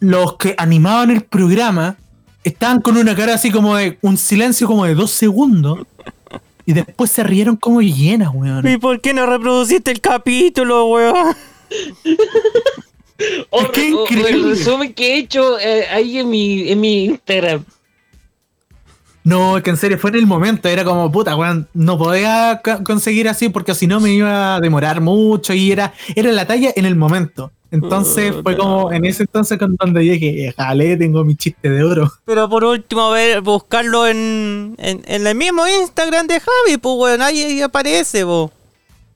los que animaban el programa estaban con una cara así como de un silencio como de dos segundos y después se rieron como llenas, weón. ¿Y por qué no reproduciste el capítulo, weón? O, Es que o- o increíble. el resumen que he hecho eh, ahí en mi, en mi Instagram. No, es que en serio fue en el momento, era como puta, weón, no podía conseguir así porque si no me iba a demorar mucho y era, era la talla en el momento. Entonces fue como en ese entonces con donde dije, jale, tengo mi chiste de oro. Pero por último, ver, buscarlo en, en, en el mismo Instagram de Javi, pues, weón. Ahí, ahí aparece, po.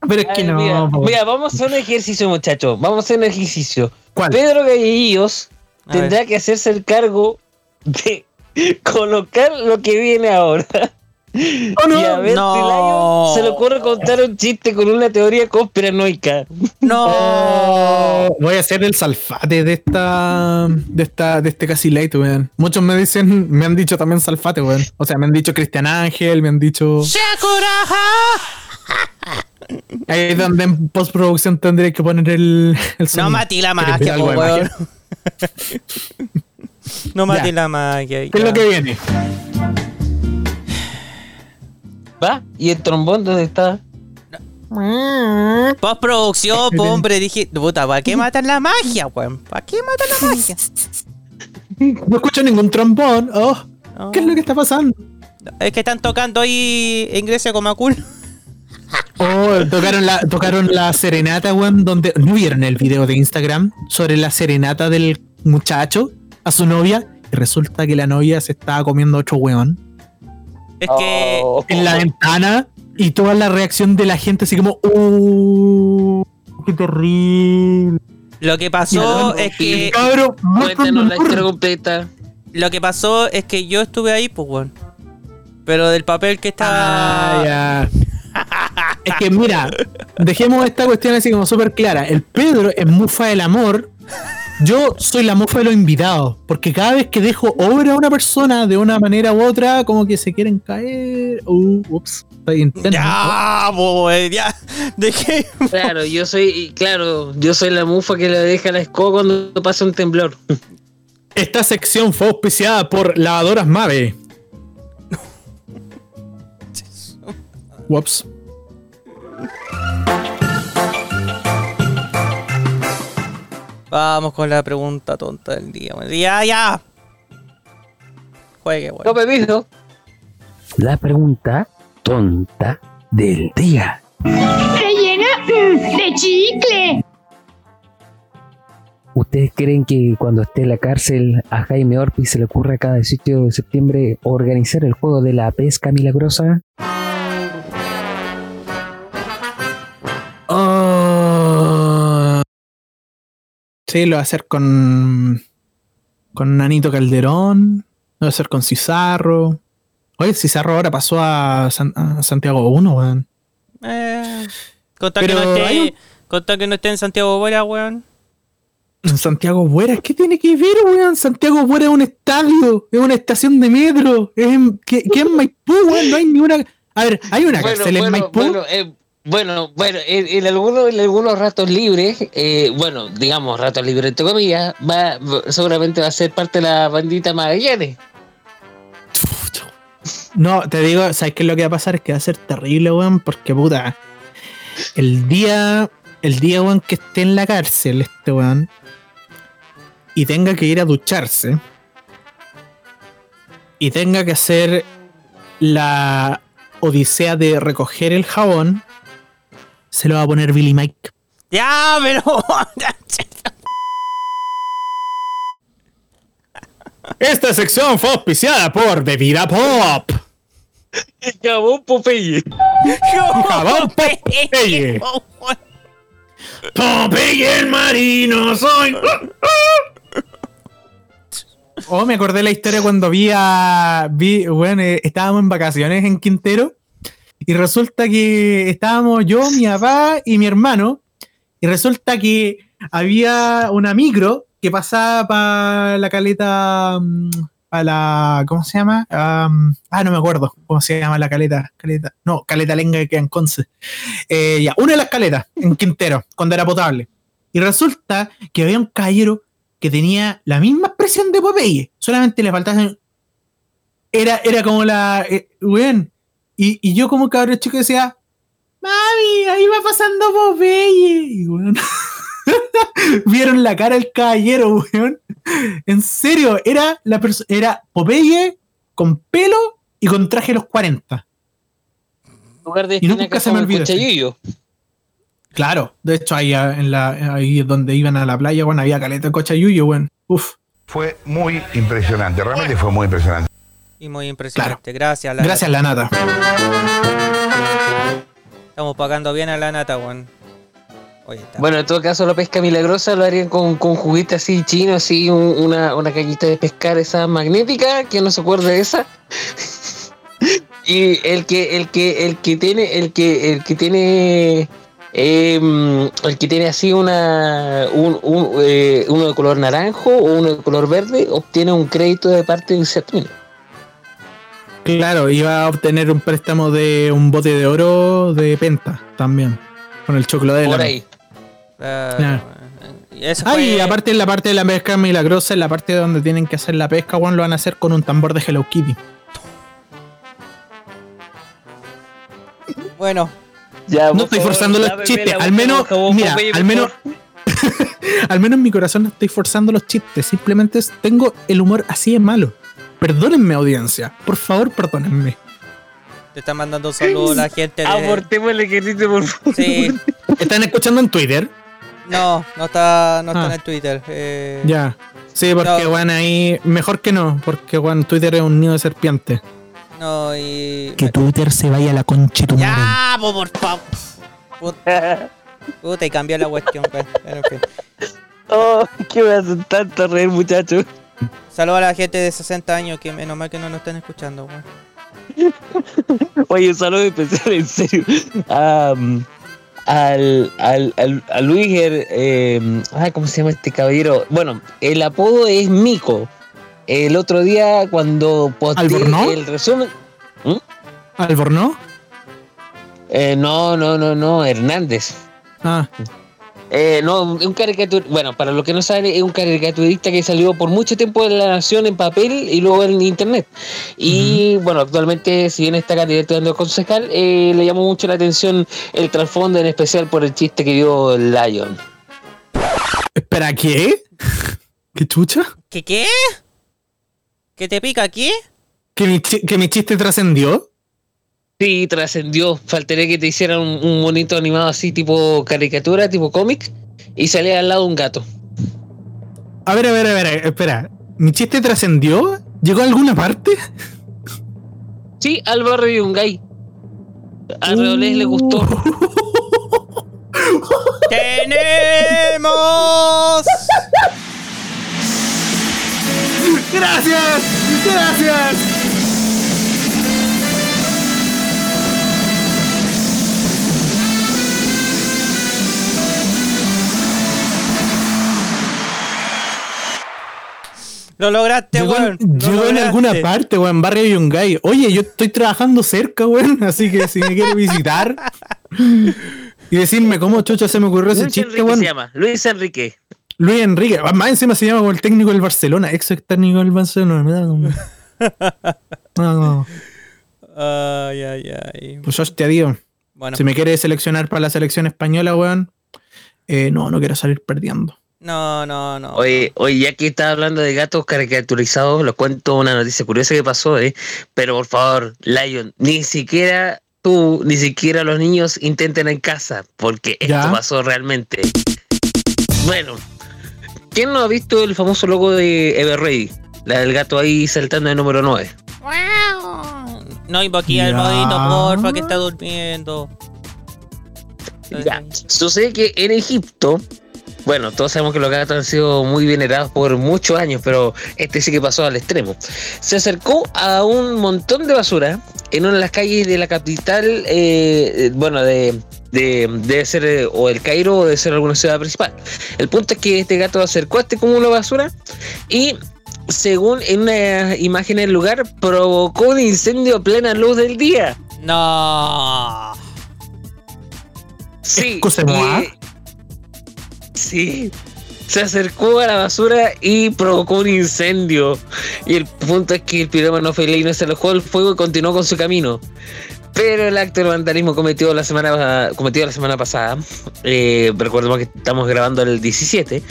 Pero es que Ay, no. mira, vamos a hacer un ejercicio, muchachos. Vamos a hacer un ejercicio. ¿Cuál? Pedro Gallillos A tendrá ver. que hacerse el cargo de colocar lo que viene ahora. Oh, no. Y a ver No. se le ocurre contar un chiste con una teoría conspiranoica. No. Oh, voy a hacer el salfate de esta de esta de este casi late, weón. Muchos me dicen, me han dicho también salfate, weón. O sea, me han dicho Cristian Ángel, me han dicho ¡Shakuraja! ahí es donde en postproducción tendré que poner el, el No matí la ¿Quieres ver magia, algo weón. No matí Ya. la magia. ¿Qué es lo que viene? ¿Va? ¿Y el trombón dónde está? Postproducción, po, hombre, dije, puta, ¿para qué matan la magia, weón? ¿Para qué matan la magia? No escucho ningún trombón. Oh, No. ¿qué es lo que está pasando? Es que están tocando ahí en Grecia como a cool. Oh, tocaron la, tocaron la serenata, weón, donde no vieron el video de Instagram sobre la serenata del muchacho a su novia. Y resulta que la novia se estaba comiendo otro weón Es que Oh. en la ventana y toda la reacción de la gente así como, ¡Uh! ¡Qué terrible! lo que pasó es que Cabrón, Cuéntanos la historia completa. lo que pasó es que yo estuve ahí, pues, weón. Pero del papel que estaba Ah, ya. Es que mira, dejemos esta cuestión así como súper clara. El Pedro es mufa del amor. Yo soy la mufa de los invitados. Porque cada vez que dejo obra a una persona de una manera u otra, como que se quieren caer. Uh, ups, estoy intenso. Ya, po, weón, ya. Dejé. Claro, yo soy, claro, yo soy la mufa que le deja la escoba cuando pasa un temblor. Esta sección fue auspiciada por Lavadoras Mave. Ups. Vamos con la pregunta tonta del día. Ya, ya. Juegue, weón. No, Pepito. La pregunta tonta del día. Rellena mm, de chicle. ¿Ustedes creen que cuando esté en la cárcel a Jaime Orpi se le ocurra cada 18 de septiembre organizar el juego de la pesca milagrosa? Sí, lo va a hacer con. Con Nanito Calderón. Lo va a hacer con Cizarro. Oye, Cizarro ahora pasó a, San- a Santiago 1, weón. Eh, Pero que no hay esté, que no esté en Santiago Bola, weón. En Santiago Buera, ¿qué tiene que ver, weón? Santiago Buera es un estadio, es una estación de metro. Es en, ¿qué, qué en Maipú, weón? No hay ni una. A ver, hay una Bueno, cárcel en Maipú. bueno, eh, bueno, bueno, en, algunos, en algunos ratos libres, eh, bueno, digamos ratos libres entre comillas, va- seguramente va a ser parte de la bandita Magallanes. No, te digo, ¿sabes qué es lo que va a pasar? Es que va a ser terrible, weón, porque puta. El día. El día, weón, que esté en la cárcel, este weón. Y tenga que ir a ducharse. Y tenga que hacer la odisea de recoger el jabón. Se lo va a poner Billy Mike. Ya, pero. Esta sección fue auspiciada por Bebida Pop. Jabón Popeye. Jabón Popeye. Popeye el marino soy. Oh, me acordé la historia cuando vi a. Vi, bueno, eh, estábamos en vacaciones en Quintero. Y resulta que estábamos yo, mi papá y mi hermano. Y resulta que había una micro que pasaba para la caleta. Para la. ¿Cómo se llama? Am, ah, no me acuerdo. ¿Cómo se llama la caleta? caleta no, caleta lenga que en Conce. Eh, ya, una de las caletas en Quintero, cuando era potable. Y resulta que había un caballero que tenía la misma expresión de Popeye, solamente le faltaba. Era, era como la. Eh. Y, y yo, como cabrón chico, decía: Mami, ahí va pasando Popeye. Y weón. Vieron la cara del caballero, weón. En serio, era la era Popeye con pelo y con traje de los 40. lugar de Y nunca se me. Cuchayillo. Claro, de hecho, ahí, ah, en la, ahí donde iban a la playa, bueno, había caleta de cochayuyo, bueno. Uf. Fue muy impresionante, realmente fue muy impresionante. Y muy impresionante. Gracias, la Gracias, la nata. Estamos pagando bien a la nata, weón. Bueno, en todo caso, la pesca milagrosa lo harían con, con juguete así chino, así un- una, una cañita de pescar esa magnética, que no se acuerda de esa. y el que, el que, el que tiene, el que, el que tiene, em, el que tiene así una, un, un, eh, uno de color naranjo o uno de color verde, obtiene un crédito de parte de Saturno. Claro, iba a obtener un préstamo de un bote de oro de penta también. Con el chocolate de Por la ahí. Eso Ah, y fue- aparte en la parte de la pesca milagrosa, en la parte donde tienen que hacer la pesca, weón, lo van a hacer con un tambor de Hello Kitty. Bueno, Ya, No estoy favor, forzando los chistes, la al menos, mira, al menos, al menos en mi corazón no estoy forzando los chistes, simplemente tengo el humor así de malo. Perdónenme, audiencia, por favor, perdónenme. te está mandando un saludo la gente de... Abortémosle que dice, por favor. Sí, ¿Están escuchando en Twitter? no, no está, no está Ah. en el Twitter. eh, Ya. Sí, porque, No. ahí, mejor que no, porque, weón, Twitter es un nido de serpiente. No, y... Que Twitter se vaya a la concha tu madre. Ya, po, por favor. Puta, puta, y cambió la cuestión, pues. Bueno, en fin. Oh, que me hacen tanto reír, muchachos. Saludos a la gente de 60 años que menos mal que no nos están escuchando, weón. Oye, un saludo especial, en serio. a, mm, al, al, al, a Luis, eh, ay, ¿cómo se llama este caballero? Bueno, el apodo es Mico. El otro día, cuando posteé el resumen. ¿Albornoz? Eh, no, no, no, no, Hernández. Ah, Eh, no, un caricatur bueno, para los que no saben, es un caricaturista que salió por mucho tiempo en La Nación en papel y luego en internet. Y bueno, actualmente, si bien está candidato a concejal, eh, le llamó mucho la atención el trasfondo, en especial por el chiste que dio Lion. espera, ¿qué? ¿Qué chucha? ¿Qué qué? ¿Qué te pica aquí? ¿Que mi, chi- que mi chiste trascendió? Sí, trascendió. Faltaría que te hicieran un, un monito animado así, tipo caricatura, tipo cómic, y salía al lado un gato. A ver, a ver, a ver, espera. ¿Mi chiste trascendió? ¿Llegó a alguna parte? Sí, al barrio de un gay. A Reolés le gustó. ¡Tenemos! ¡Gracias! ¡Gracias! Lo lograste, Llegó, weón. Lo llegó en alguna parte, weón, barrio Yungay. Oye, yo estoy trabajando cerca, weón, así que si me quiere visitar y decirme cómo chucha se me ocurrió ese Luis chiste, Enrique weón. se llama. Luis Enrique. Luis Enrique, ah, más encima se llama como el técnico del Barcelona, ex técnico del Barcelona. No, no. Ay, ay, ay. Pues hostia, tío. Bueno, Si me quiere seleccionar para la selección española, weón, eh, no, no quiero salir perdiendo. No, no, no. Oye, oye, ya que estás hablando de gatos caricaturizados, les cuento una noticia curiosa que pasó, ¿eh? Pero por favor, Lion, ni siquiera tú, ni siquiera los niños intenten en casa, porque esto ¿Ya? pasó realmente. Bueno, ¿quién no ha visto el famoso logo de Everready? La del gato ahí saltando el número 9. No invoqué al modito, porfa, que está durmiendo. Ya. Sucede que en Egipto, bueno, todos sabemos que los gatos han sido muy venerados por muchos años, pero este sí que pasó al extremo. Se acercó a un montón de basura en una de las calles de la capital, eh, bueno, de, de, debe ser eh, o el Cairo o debe ser alguna ciudad principal. El punto es que este gato acercó a este cúmulo de basura y según en una imagen del lugar, provocó un incendio a plena luz del día. No. Sí. Excusez-moi. Sí. Se acercó a la basura y provocó un incendio. Y el punto es que el pirómano felino se alojó del fuego y continuó con su camino. Pero el acto de vandalismo cometido la semana, cometido la semana pasada, eh, recordemos que estamos grabando el 17,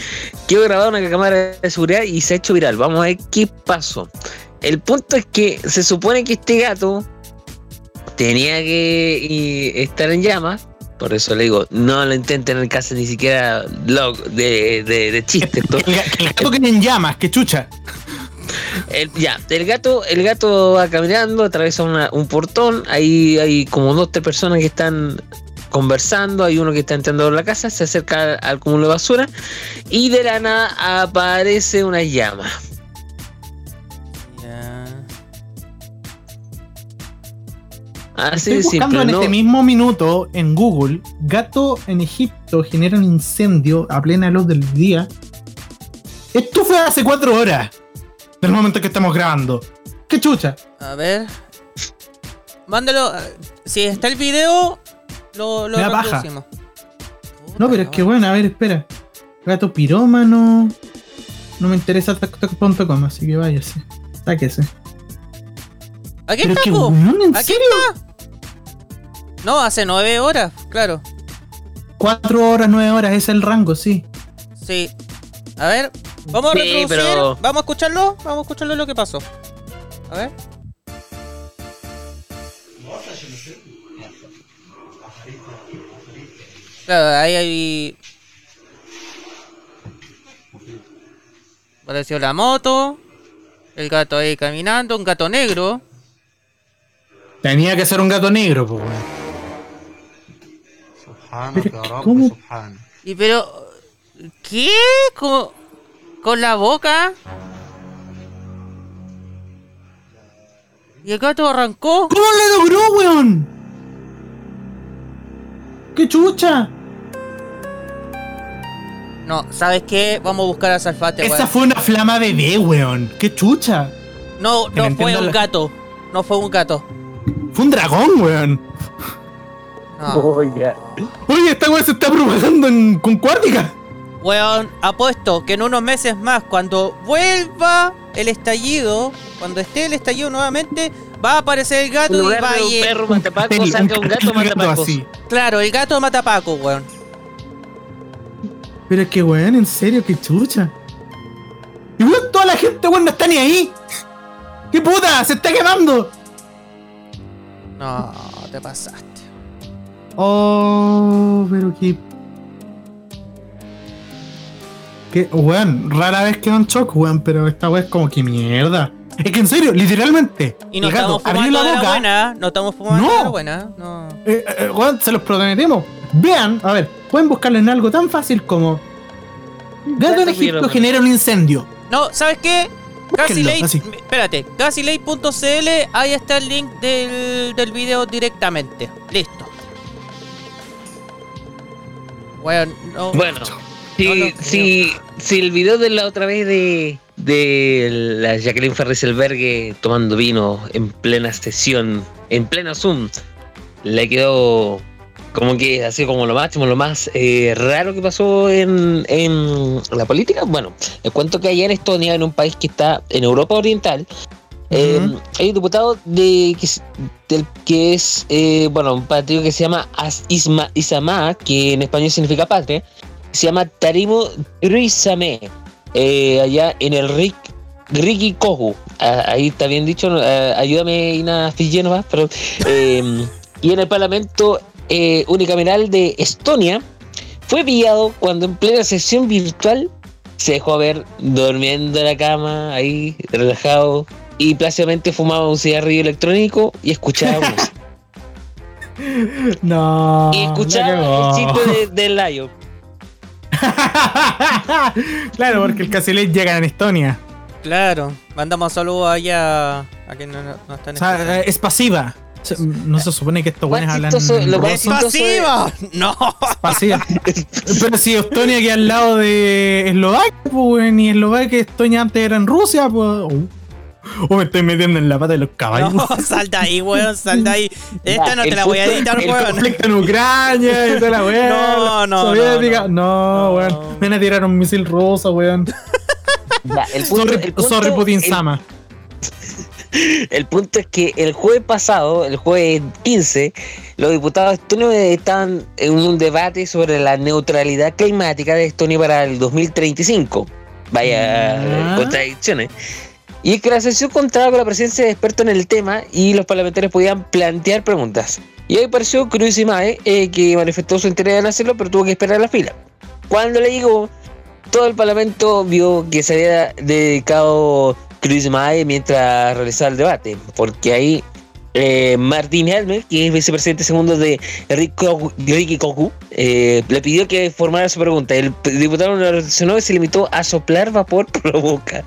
quedó grabado en una cámara de seguridad y se ha hecho viral. Vamos a ver qué pasó. El punto es que se supone que este gato tenía que y, estar en llamas, Por eso le digo, no lo intenten en casa ni siquiera lo- de, de, de chiste. El, el gato que en llamas, que chucha. El- ya, el gato, el gato va caminando, atraviesa una- un portón, ahí hay como dos, tres personas que están conversando, hay uno que está entrando a la casa, se acerca al, al cúmulo de basura y de la nada aparece una llama. Así Estoy buscando simple, en ¿no? este mismo minuto en Google, gato en Egipto genera un incendio a plena luz del día. Esto fue hace cuatro horas del momento que estamos grabando. ¡Qué chucha! A ver. Mándalo. eh, Si está el video, lo, lo Me da paja. No, pero es que bueno, a ver, espera. Gato pirómano. No me interesa TikTok.com, así que váyase. Sáquese. Aquí está, po. weón, ¿en Aquí serio? está. No, hace nueve horas, claro. Cuatro horas, nueve horas, ese es el rango, sí. Sí. A ver, vamos a Sí, reproducir. pero- Vamos a escucharlo. Vamos a escucharlo lo que pasó. A ver. Claro, ahí hay. Apareció la moto. El gato ahí caminando, un gato negro. Tenía que ser un gato negro, pues. ¿Cómo? Y pero. ¿Qué? ¿Con, con la boca? ¿Y el gato arrancó? ¿Cómo lo logró, weón? ¡Qué chucha! No, ¿sabes qué? Vamos a buscar a Salfate, Esa weón. fue una flama bebé, weón. ¡Qué chucha! No, no fue un la- gato. No fue un gato. Fue un dragón, weón. No. Oye, esta weón se está propagando en, con cuártica. Weón, apuesto que en unos meses más, cuando vuelva el estallido, cuando esté el estallido nuevamente, va a aparecer el gato En y lugar va a de un ir. perro matapaco, Un saca un gato gato matapaco. así. Claro, el gato mata a Paco, weón. Pero es que, weón, en serio, qué chucha. Y weón, toda la gente, weón, no está ni ahí. ¡Qué puta! ¡Se está quemando! No, te pasaste. Oh, pero qué. Que, weón, rara vez quedo en shock, weón, pero esta weón es como que mierda. Es que en serio, literalmente. Y no estamos fumando la de la boca. buena, no estamos fumando No. de la buena, no. Eh, eh, weón, se los prometemos. Vean, a ver, pueden buscarlo en algo tan fácil como. Gato en Egipto genera un incendio. No, ¿sabes qué? Gasilate, espérate, gasilate.cl, ahí está el link del, del video directamente. Listo. Bueno, no. Bueno, si, No si, si el video de la otra vez de, de la Jacqueline Ferriselbergue tomando vino en plena sesión, en plena Zoom, le quedó como que así como lo máximo, lo más eh, raro que pasó en, en la política. Bueno, les cuento que allá en Estonia, en un país que está en Europa Oriental, eh, Ujú. hay un diputado de, que, es- del, que es, eh, bueno, un partido que se llama As- Isma, Isama, que en español significa patria, se llama Tarimo Trisame, eh, allá en el Rik, Riki Kohu. Ah, ahí está bien dicho, ah, ayúdame Ina Fijenova, pero eh, y en el Parlamento eh, unicameral de Estonia fue pillado cuando en plena sesión virtual se dejó ver durmiendo en la cama, ahí relajado, y plácidamente fumaba un cigarrillo electrónico y escuchaba música. No. y escuchaba el chiste de, del Layo. claro, porque el Casilete llega en Estonia. Claro, mandamos saludos allá a quien no, no, no están O sea, eh, es pasiva. No se supone que estos buenos hablan. lo ¡Es pasiva! ¡No! pasiva. Pero si Estonia queda al lado de Eslovaquia, pues, y Eslovaquia y Estonia antes eran Rusia, pues. Uh. O me estoy metiendo en la pata de los caballos. No, salta ahí, weón, salta ahí. Esta Ya, no te la voy a editar, el weón. conflicto en Ucrania toda la weá. No, no, soviética. no, No, no. weón. Me van a tirar un misil ruso, weón. Ya, el punto, Sorry, el punto- sorry Putin el- Sama. El punto es que el jueves pasado, el jueves 15, los diputados estonios estaban en un debate sobre la neutralidad climática de Estonia para el 2035. Vaya Ya. contradicciones. Y que la sesión contaba con la presencia de expertos en el tema y los parlamentarios podían plantear preguntas. Y ahí apareció Cruz y Mae, eh, que manifestó su interés en hacerlo, pero tuvo que esperar a la fila. Cuando le llegó, todo el parlamento vio que se había dedicado Cruz y Mae mientras realizaba el debate, porque ahí eh, Martín Helmer, que es vicepresidente segundo de Ricky Cocu, eh, le pidió que formara su pregunta. El diputado no reaccionó y se limitó a soplar vapor por la boca.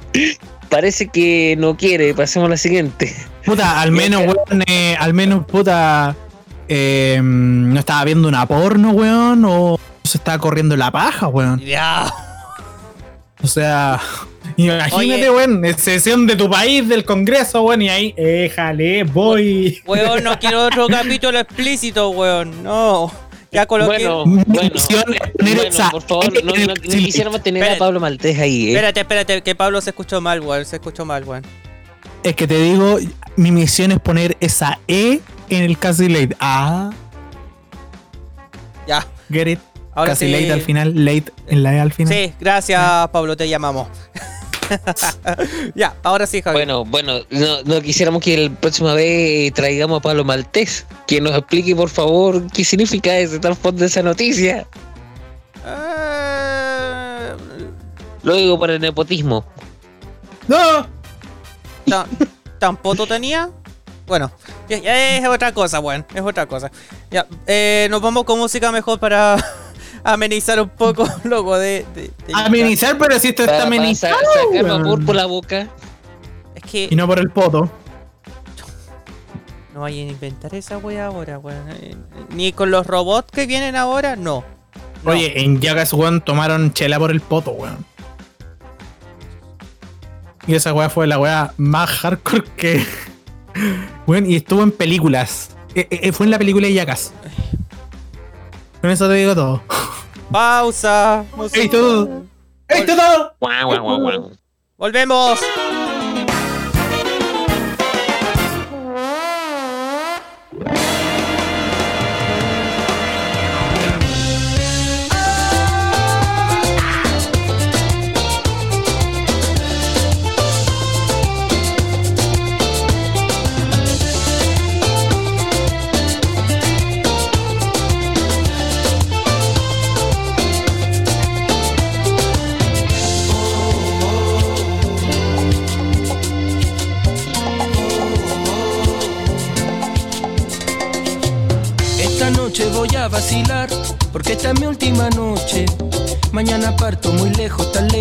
Parece que no quiere, pasemos a la siguiente. Puta, al menos, weón, eh, al menos, puta, eh, no estaba viendo una porno, weón, o se estaba corriendo la paja, weón. Ya. O sea, imagínate, Oye. weón, es sesión de tu país, del Congreso, weón, y ahí, éjale, voy. Weón, no quiero otro capítulo explícito, weón. No. Ya coloqué. Bueno, Mi bueno, misión es poner bueno, esa- por favor, no, no- no quisiéramos tener a. Pablo Maltés ahí. eh. Espérate, espérate, que Pablo se escuchó mal, weón. Se escuchó mal, weón. Es que te digo, mi misión es poner esa E en el Cassie Late. Ah, Ya. get it. Ahora Casi sí. late al final, late en la E al final. Sí, gracias, Pablo, te llamamos. ya, ahora sí, Javi. Bueno, bueno, no, no quisiéramos que la próxima vez traigamos a Pablo Maltés, que nos explique por favor qué significa ese trasfondo de esa noticia. Eh, Lo digo por el nepotismo. ¡No! ta- ¿Tampoco tenía? Bueno, ya, ya es otra cosa, weón. Es otra cosa. Ya, eh, nos vamos con música mejor para amenizar un poco, loco, de... de- de- Amenizar, pero si esto está amenizado. sacar vapor por la boca. Es que Y no por el poto. no hay que inventar esa wea ahora, weón. Eh, Ni con los robots que vienen ahora, no. No. Oye, en Yagas, weón, tomaron chela por el poto, weón. Y esa weá fue la weá más hardcore que. Weón, y estuvo en películas. Eh, eh, fue en la película de Yagas. Con eso te digo todo. Pausa. ¡Ey, todo! ¡Ey, todo! Guau, guau, guau, guau. Volvemos.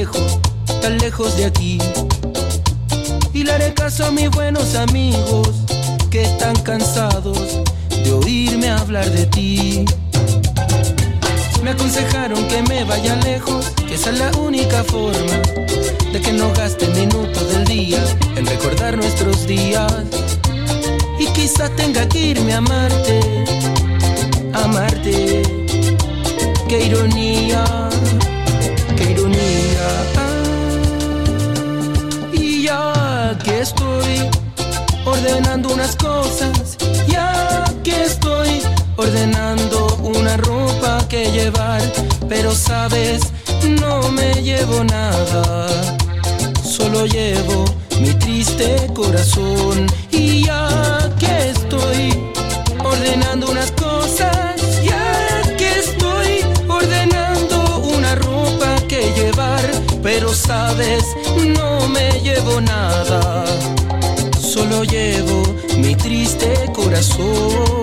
Lejos, tan lejos, de aquí. Y le haré caso a mis buenos amigos, que están cansados de oírme hablar de ti. Me aconsejaron que me vaya lejos, que esa es la única forma de que no gaste minutos del día en recordar nuestros días. Y quizás tenga que irme a amarte, amarte. Qué ironía, y ya que estoy ordenando unas cosas, ya que estoy ordenando una ropa que llevar, pero sabes, no me llevo nada, solo llevo mi triste corazón. Llevo nada, solo llevo mi triste corazón.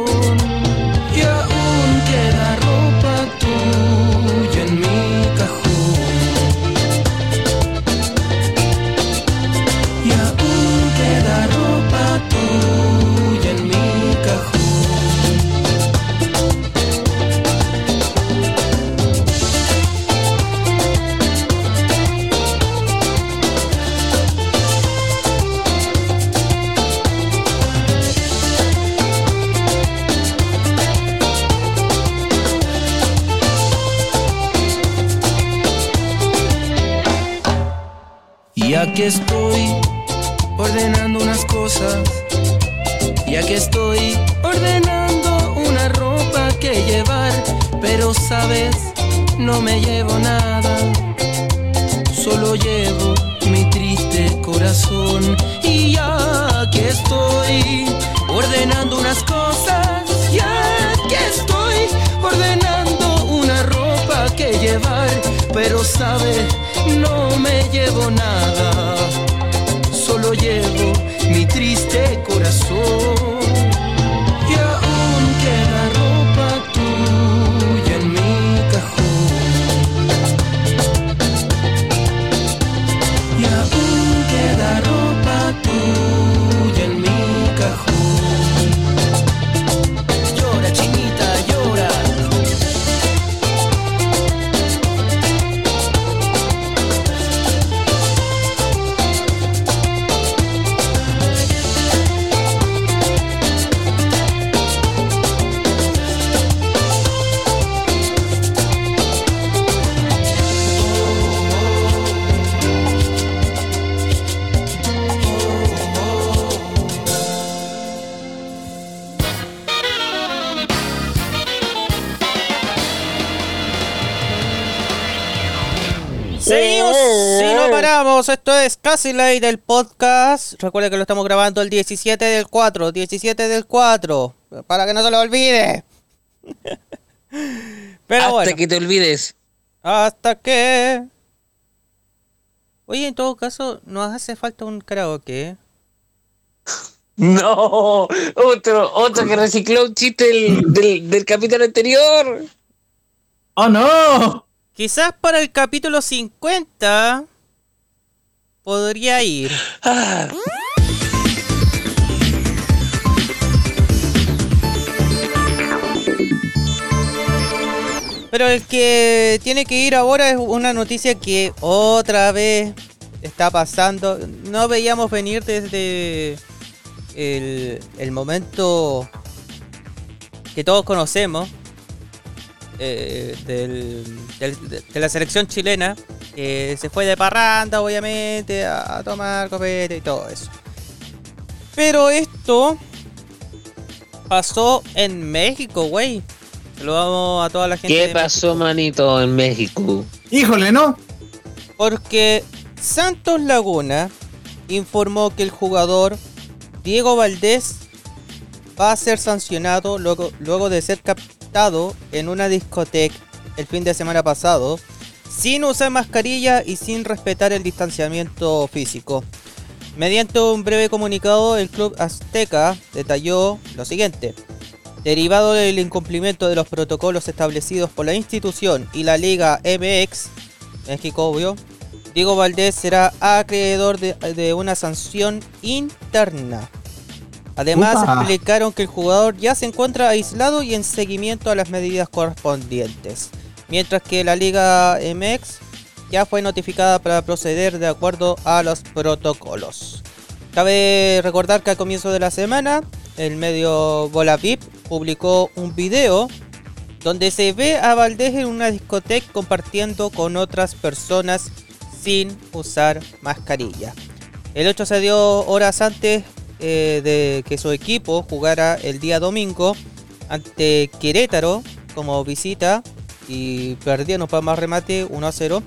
Esto es Casi Late del podcast. Recuerden que lo estamos grabando el 17 del 4, 17 del 4, para que no se lo olvide. Pero Hasta bueno, que te olvides. hasta que... Oye, en todo caso, nos hace falta un karaoke. ¿eh? No, otro, otro que recicló un chiste del, del, del capítulo anterior. ¡Oh, no! Quizás para el capítulo 50 podría ir. Ah, Pero el que tiene que ir ahora es una noticia que otra vez está pasando. No veíamos venir desde el, el momento que todos conocemos eh, del- del- de, de la selección chilena. Que se fue de parranda, obviamente, a, a tomar copete y todo eso. Pero esto pasó en México, güey. Saludamos a toda la gente. ¿Qué pasó, manito, en México? Híjole, ¿no? Porque Santos Laguna informó que el jugador Diego Valdés va a ser sancionado luego, luego de ser en una discoteca el fin de semana pasado sin usar mascarilla y sin respetar el distanciamiento físico. Mediante un breve comunicado, el club azteca detalló lo siguiente. Derivado del incumplimiento de los protocolos establecidos por la institución y la Liga MX, México obvio, Diego Valdés será acreedor de una sanción interna. Además, Upa. explicaron que el jugador ya se encuentra aislado y en seguimiento a las medidas correspondientes, mientras que la Liga MX ya fue notificada para proceder de acuerdo a los protocolos. Cabe recordar que al comienzo de la semana, el medio Bola VIP publicó un video donde se ve a Valdés en una discoteca compartiendo con otras personas sin usar mascarilla. El hecho se dio horas antes eh, de que su equipo jugara el día domingo ante Querétaro como visita y perdieron para más remate 1 a 0.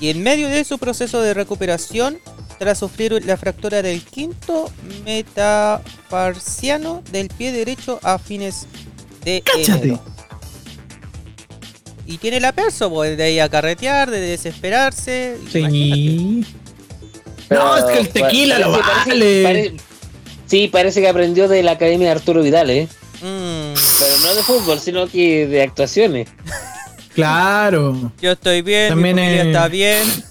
Y en medio de su proceso de recuperación, tras sufrir la fractura del quinto metafarciano del pie derecho a fines de ¡Cáchate! enero. Y tiene la perso, pues, de ahí a carretear, de desesperarse. imagínate. Sí. No, es que el tequila lo Parece- vale. pare- sí, parece que aprendió de la Academia de Arturo Vidal, ¿eh? Mm, Pero no de fútbol, sino que de actuaciones. Claro. yo estoy bien, También mi familia es- está bien.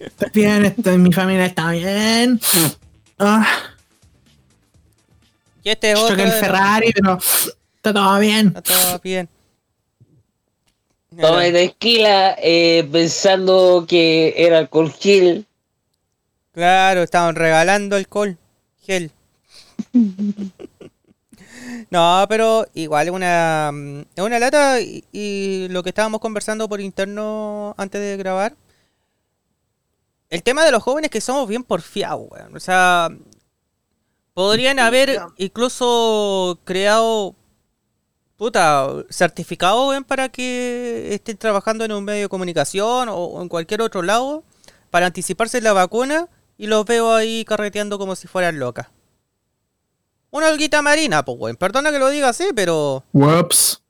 Está bien, está- mi familia está bien. Ah, Y este es otro. choqué el Ferrari, pero está todo bien. Está todo bien. Toma de tequila eh, pensando que era alcohol gel. Claro, estaban regalando alcohol, gel. no, pero igual es una, es una lata y, y lo que estábamos conversando por interno antes de grabar. El tema de los jóvenes que somos bien porfiados, weón. O sea, podrían haber incluso creado, puta, certificado, weón, para que estén trabajando en un medio de comunicación o, o en cualquier otro lado para anticiparse la vacuna y los veo ahí carreteando como si fueran locas. Una alguita marina, pues, weón. Perdona que lo diga así, pero. Whoops.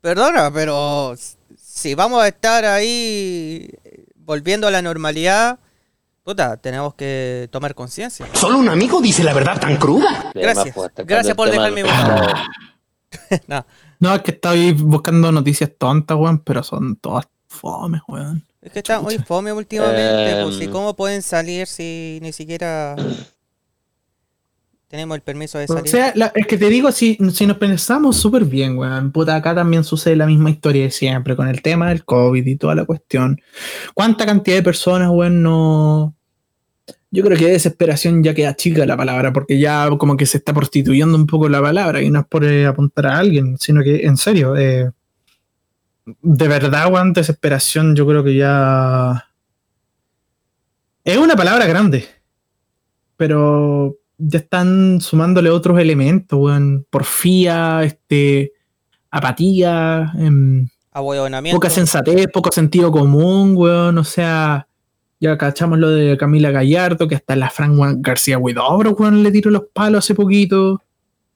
Perdona, pero. si vamos a estar ahí eh, volviendo a la normalidad, puta, tenemos que tomar conciencia. Solo un amigo dice la verdad tan cruda. Gracias. pues, Gracias por dejarme votar. no, No, es que estaba ahí buscando noticias tontas, weón, pero son todas fomes, weón. Es que está muy fome últimamente. pues, ¿y Em. cómo pueden salir si ni siquiera tenemos el permiso de O salir? sea, la- es que te digo, si, si nos pensamos súper bien, weón, puta, acá también sucede la misma historia de siempre, con el tema del COVID y toda la cuestión. ¿Cuánta cantidad de personas, weón, no... Yo creo que desesperación ya queda chica la palabra, porque ya como que se está prostituyendo un poco la palabra, y no es por eh, apuntar a alguien, sino que, en serio, eh, de verdad, weón, desesperación, yo creo que ya... Es una palabra grande, pero ya están sumándole otros elementos, weón. Porfía, este, apatía, em, poca sensatez, poco sentido común, weón. O sea, ya cachamos lo de Camila Gallardo, que hasta la Fran García Huidobro, weón, le tiró los palos hace poquito.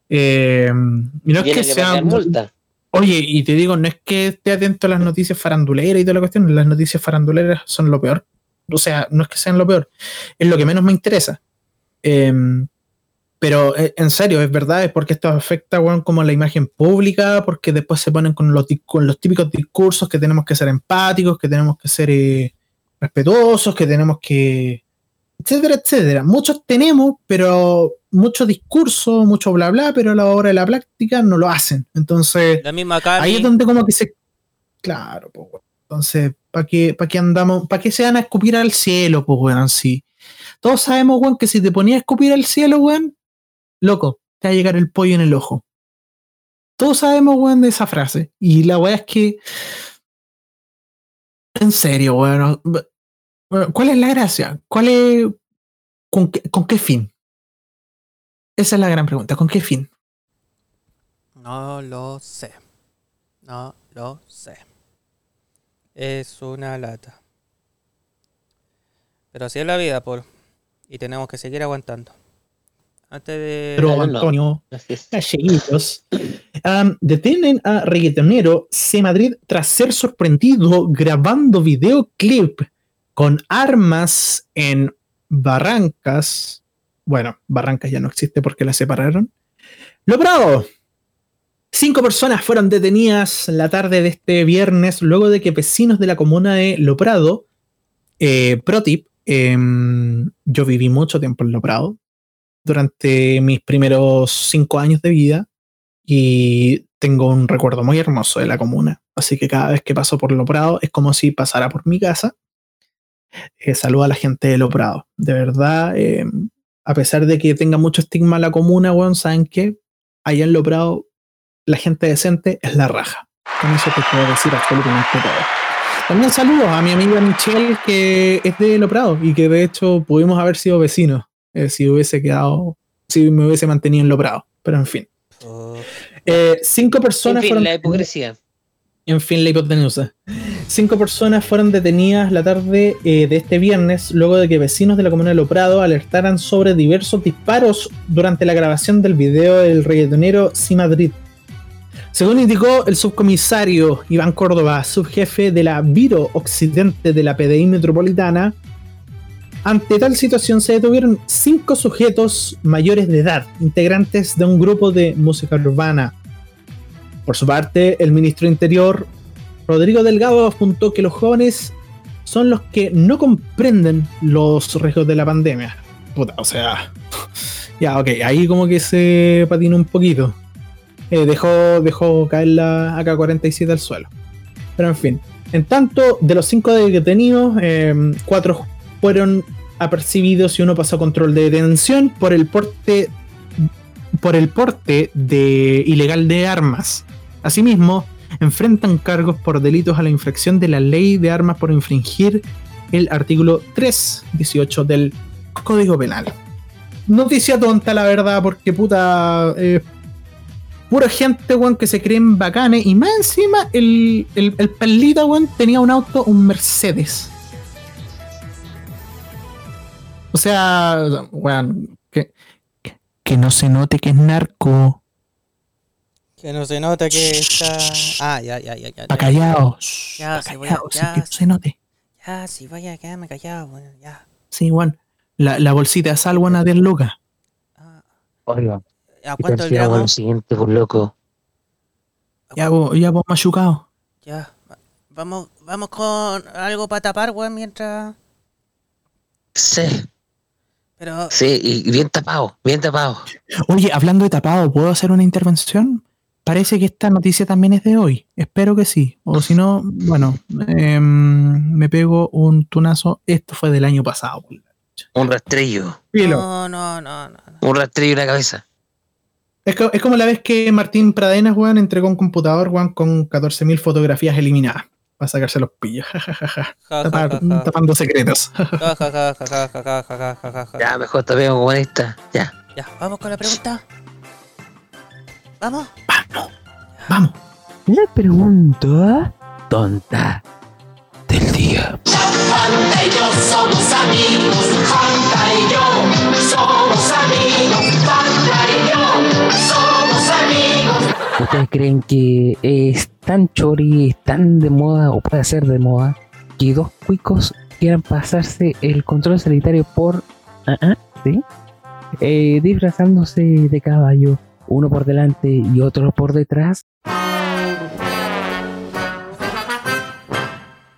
Em, y no es que sea. multa. Oye, y te digo, no es que esté atento a las noticias faranduleras y toda la cuestión, las noticias faranduleras son lo peor. O sea, no es que sean lo peor, es lo que menos me interesa. Em, pero eh, en serio, es verdad, es porque esto afecta, weón, como la imagen pública, porque después se ponen con los, con los típicos discursos que tenemos que ser empáticos, que tenemos que ser eh, respetuosos, que tenemos que... etcétera, etcétera. Muchos tenemos, pero mucho discurso, mucho bla bla, pero a la hora de la práctica no lo hacen. Entonces... La misma Cami. Ahí es donde como que se... Claro, pues, weón. Entonces, ¿para qué, pa' qué andamos? ¿Para qué se van a escupir al cielo, pues, weón? Sí. Todos sabemos, weón, que si te ponías a escupir al cielo, weón, loco, te va a llegar el pollo en el ojo. Todos sabemos, weón, de esa frase. Y la weá es que... En serio, weón. bueno, ¿Cuál es la gracia? ¿Cuál es... ¿Con qué, con qué fin? Esa es la gran pregunta. ¿Con qué fin? No lo sé. No lo sé. Es una lata. Pero así es la vida, por. Y tenemos que seguir aguantando. Antes de. Pero. Antonio. Am, detienen a reggaetonero C. Madrid tras ser sorprendido grabando videoclip con armas en Barrancas. Bueno, Barrancas ya no existe porque la separaron. Logrado. Cinco personas fueron detenidas la tarde de este viernes luego de que vecinos de la comuna de Loprado, eh, pro tip, em, yo viví mucho tiempo en Loprado durante mis primeros cinco años de vida y tengo un recuerdo muy hermoso de la comuna. Así que cada vez que paso por Loprado es como si pasara por mi casa. Eh, saludo a la gente de Loprado. De verdad, eh, a pesar de que tenga mucho estigma la comuna, weón, ¿saben qué? Allá en Loprado, la gente decente es la raja. Con eso te puedo decir absolutamente todo. También saludos a mi amiga Michelle, que es de Loprado y que de hecho pudimos haber sido vecinos eh, si hubiese quedado, si me hubiese mantenido en Loprado. Pero en fin. Oh, Eh, cinco En personas fin, fueron la hipocresía. En fin, la hipotenusa. Cinco personas fueron detenidas la tarde eh, de este viernes luego de que vecinos de la comuna de Loprado alertaran sobre diversos disparos durante la grabación del video del reggaetonero C. Madrid. Según indicó el subcomisario Iván Córdoba, subjefe de la Viro Occidente de la PDI Metropolitana, ante tal situación se detuvieron cinco sujetos mayores de edad, integrantes de un grupo de música urbana. Por su parte, el ministro de Interior, Rodrigo Delgado, apuntó que los jóvenes son los que no comprenden los riesgos de la pandemia. Puta, o sea, ya, ok, ahí como que se patinó un poquito. Eh, dejó, dejó caer la AK-47 al suelo. Pero en fin, en tanto, de los cinco detenidos, eh, cuatro fueron apercibidos y uno pasó control de detención por el porte por el porte de ilegal de armas. Asimismo, enfrentan cargos por delitos a la infracción de la ley de armas por infringir el artículo 318 del Código Penal. Noticia tonta, la verdad, porque puta. eh, pura gente, weón, que se creen bacanes. Y más encima, el, el, el weón, tenía un auto, un Mercedes. O sea, weón, que, que no se note que es narco. Que no se nota que está. Ah, ya, ya, ya, ya. Está callado. Ya, Está sí, voy a- callado, sí, ya, que no se note. Ya, si voy a quedarme callado, bueno, ya. Sí, weón. La, la bolsita de sal, weón, a 10 lucas. Oiga, ¿A ¿qué cuánto damos? siguiente, por loco? Ya, vos, ya vos machucado. Ya. va- Vamos, vamos con algo para tapar, weón, mientras. Sí, Pero. sí, y bien tapado, bien tapado. Oye, hablando de tapado, ¿puedo hacer una intervención? Parece que esta noticia también es de hoy. Espero que sí. O si no, bueno, em, me pego un tunazo. Esto fue del año pasado. Un rastrillo. No, no, no, no. Un rastrillo en la cabeza. Es, como la vez que Martín Pradenas, weón, entregó un computador, weón, con 14.000 fotografías eliminadas para sacarse los pillos. Tapando secretos. ya, mejor te veo comunista. Ya. Ya, vamos con la pregunta. Vamos. Vamos. La pregunta tonta del día. Fanta y yo somos amigos. Fanta y yo somos amigos. Fanta y yo somos amigos. ¿Ustedes creen que es tan chori, es tan de moda o puede ser de moda que dos cuicos quieran pasarse el control sanitario por... ah, ah, ¿sí? Eh, disfrazándose de caballo, uno por delante y otro por detrás?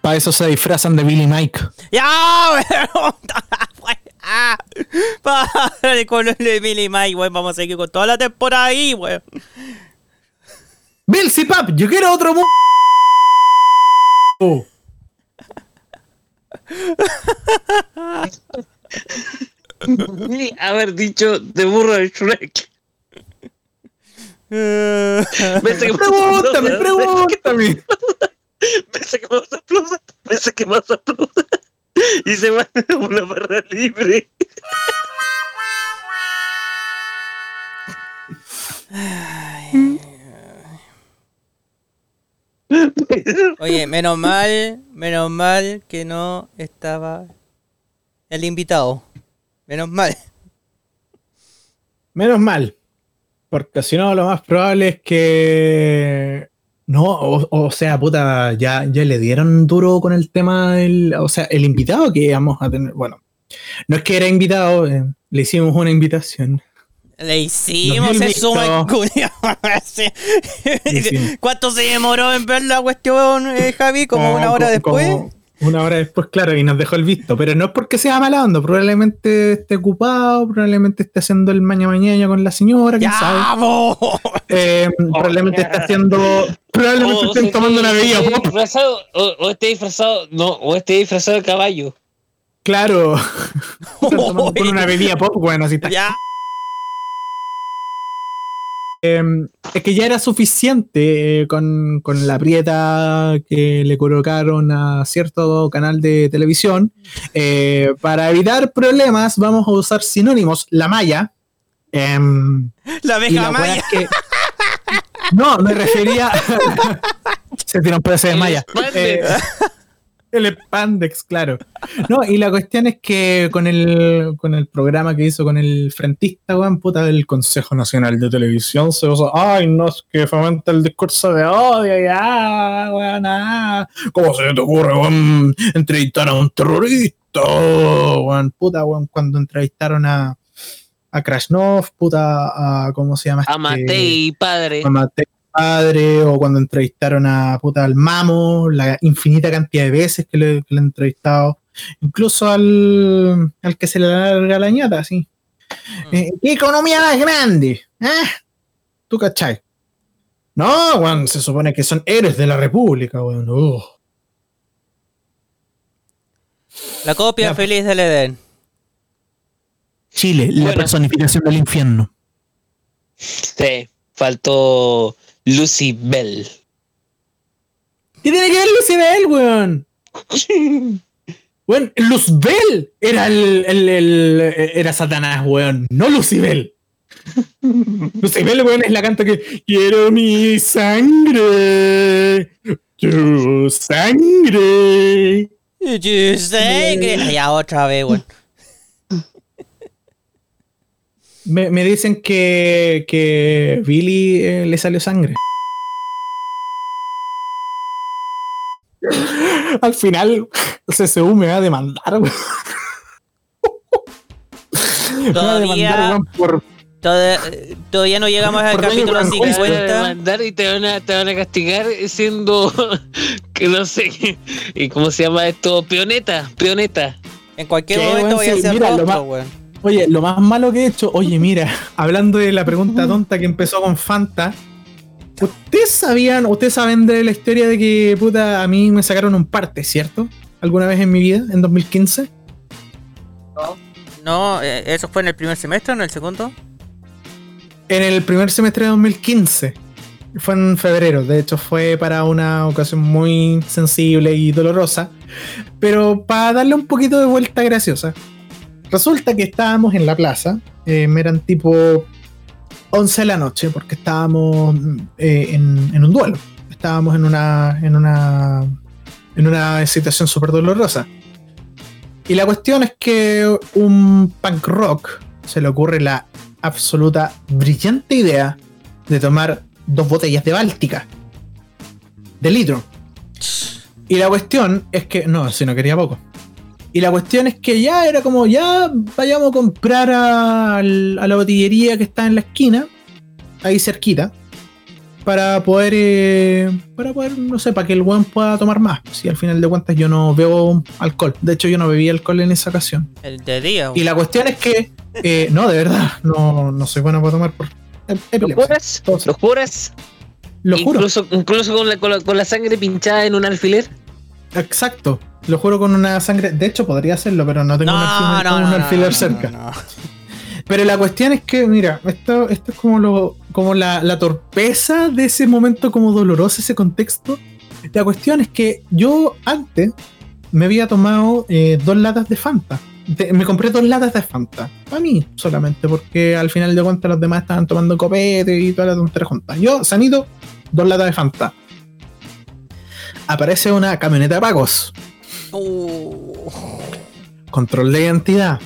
Para eso se disfrazan de Billy Mike. ¡Ya! weón! Ah, con el de Billy Mike, weón. Vamos a seguir con toda la temporada ahí, weón. Bill Pap, yo quiero otro mu- Oh. haber dicho de burro de Shrek. Pensé que me Pregúntame, pregúntame. Pensé que más aplauda. Pensé que más aplauda. Y se va a una barra libre. Oye, menos mal, menos mal que no estaba el invitado. Menos mal. Menos mal. Porque si no, lo más probable es que. No, o, o sea, puta, ya, ya le dieron duro con el tema del. O sea, el invitado que íbamos a tener. Bueno, no es que era invitado, eh, le hicimos una invitación. Le hicimos. Sí. hicimos. ¿Cuánto se demoró en ver la cuestión, eh, Javi? ¿Como una hora después? como Una hora después, claro, y nos dejó el visto. Pero no es porque sea mala onda, probablemente esté ocupado, probablemente esté haciendo el maña mañana con la señora, quién ¡Ya, sabe. Eh, probablemente esté haciendo. Probablemente O estén tomando una bebida o, o esté disfrazado, no, o esté disfrazado de caballo. Claro. Tomando por una bebida pop, bueno, así está. Ya. Eh, es que ya era suficiente eh, con, con la prieta que le colocaron a cierto canal de televisión. Eh, para evitar problemas, vamos a usar sinónimos. La malla. em, La abeja la wea maya. es que- no, me refería. Se tiró un pedazo de malla. El spandex, claro. No, y la cuestión es que con el, con el programa que hizo con el frentista, weón, puta, del Consejo Nacional de Televisión, se usa, ay, no, es que fomenta el discurso de odio, ya, weón, ah. ¿Cómo se te ocurre, weón, entrevistar a un terrorista, weón, puta, weón, cuando entrevistaron a, a Krasnov, puta, a, ¿cómo se llama? A este? Matei, padre. a Mateo Padre o cuando entrevistaron a puta al Mamo, la infinita cantidad de veces que le, que le he entrevistado, incluso al, al que se le larga la ñata, así. Eh, ¿Qué economía más grande? ¿Ah? ¿Tú cachai? No, weón, se supone que son héroes de la República, weón. La copia feliz del Edén. Chile, la personificación del infierno. Sí, faltó Lucy Bell. ¿Qué tiene que ver Lucibel, weón? Weón, Luzbel era el, el- el- era Satanás, weón, no Lucibel. Lucibel, weón, es la canta que quiero mi sangre, tu sangre. Sé que- Ya otra vez, weón. Me, me dicen que, que Billy eh, le salió sangre. Al final, CSU me va a demandar, weón. Me va a demandar, Todavía, por, toda- todavía no llegamos al capítulo por Te van a 50. demandar y te van a, te van a castigar siendo, que no sé, ¿y cómo se llama esto? Peoneta, peoneta. En cualquier ¿Qué, momento voy a hacer mira, rostro. Oye, lo más malo que he hecho, oye, mira, hablando de la pregunta tonta que empezó con Fanta, ¿ustedes sabían, ustedes saben de la historia de que, puta, a mí me sacaron un parte, ¿cierto? ¿Alguna vez en mi vida, en 2015? No, eh, eso fue en el primer semestre o en el segundo. En el primer semestre de 2015. Fue en febrero, de hecho fue para una ocasión muy sensible y dolorosa, pero para darle un poquito de vuelta graciosa. Resulta que estábamos en la plaza, eh, eran tipo 11 de la noche, porque estábamos eh, en, un duelo, estábamos en una, en una, en una situación súper dolorosa. Y la cuestión es que un punk rock se le ocurre la absoluta brillante idea de tomar dos botellas de Báltica de litro. Y la cuestión es que, no, si no quería poco. Y la cuestión es que ya era como, ya vayamos a comprar a, la botillería que está en la esquina, ahí cerquita, para poder, eh, para poder, no sé, para que el weón pueda tomar más. Si al final de cuentas yo no bebo alcohol. De hecho, yo no bebí alcohol en esa ocasión. El de día. Y la cuestión es que, eh, no, de verdad, no, no soy bueno para tomar por ¿Lo juras? ¿Lo juras? Lo juro. Incluso, incluso con, la, con, la, con la sangre pinchada en un alfiler. Exacto. Lo juro con una sangre. De hecho, podría hacerlo, pero no tengo un alfiler, no, un alfiler cerca. Pero la cuestión es que, mira, esto, esto es como lo, como la, la torpeza de ese momento como doloroso, ese contexto. La cuestión es que yo antes me había tomado eh, dos latas de Fanta. De- me compré dos latas de Fanta. Para mí solamente, porque al final de cuentas los demás estaban tomando copete y todas las tonterías juntas. Yo, sanito, dos latas de Fanta. Aparece una camioneta de pagos. Uh, control de identidad.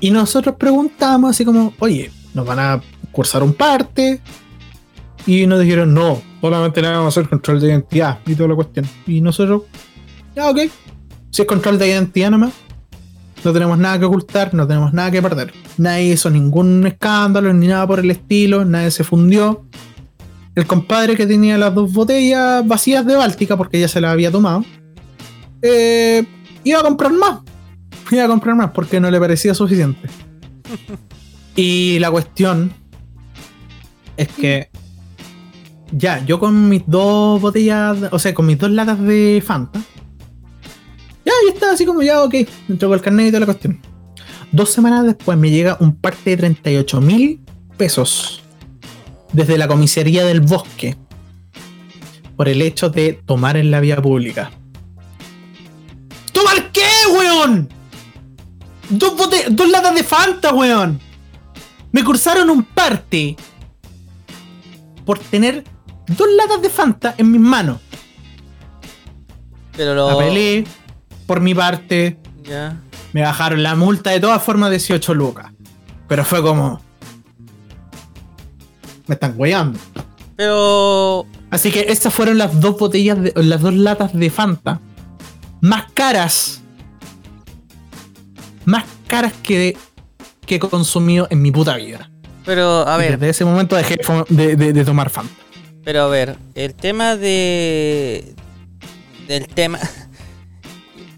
Y nosotros preguntamos así como, oye, nos van a cursar un parte. Y nos dijeron, no, solamente le vamos a hacer control de identidad y toda la cuestión. Y nosotros, ya, ok. Si es control de identidad nomás, no tenemos nada que ocultar, no tenemos nada que perder. Nadie hizo ningún escándalo ni nada por el estilo, nadie se fundió. El compadre que tenía las dos botellas vacías de Báltica, porque ya se las había tomado, eh, iba a comprar más. Iba a comprar más porque no le parecía suficiente. y la cuestión es que ya, yo con mis dos botellas, o sea, con mis dos latas de Fanta, ya, ya estaba así como ya, ok, me entregó el carnet y toda la cuestión. Dos semanas después me llega un parte de 38 mil pesos desde la comisaría del bosque por el hecho de tomar en la vía pública. ¿Tomar qué, weón? Dos, bote- dos latas de Fanta, weón. Me cursaron un parte por tener dos latas de Fanta en mis manos. pero lo. Apelé por mi parte. Ya. Me bajaron la multa de todas formas 18 lucas. Pero fue como. Me están weyando. Pero. Así que estas fueron las dos botellas, de, las dos latas de Fanta. Más caras. Más caras que, que he consumido en mi puta vida. Pero, a Y ver. Desde ese momento dejé de- de tomar Fanta. Pero a ver, el tema de. Del tema.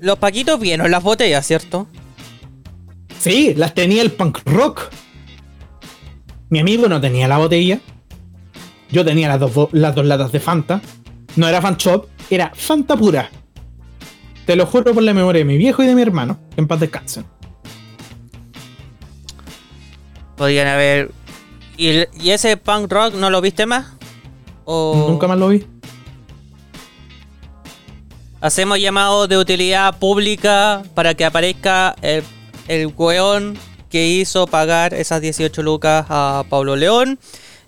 Los paquitos vieron las botellas, ¿cierto? Sí, las tenía el punk rock. Mi amigo no tenía la botella. Yo tenía las dos, las dos latas de Fanta. No era fan shop, era Fanta pura. Te lo juro por la memoria de mi viejo y de mi hermano. Que en paz descansen. Podrían haber. ¿Y, ese punk rock no lo viste más? ¿O Nunca más lo vi. hacemos llamado de utilidad pública para que aparezca el, el weón que hizo pagar esas 18 lucas a Pablo León?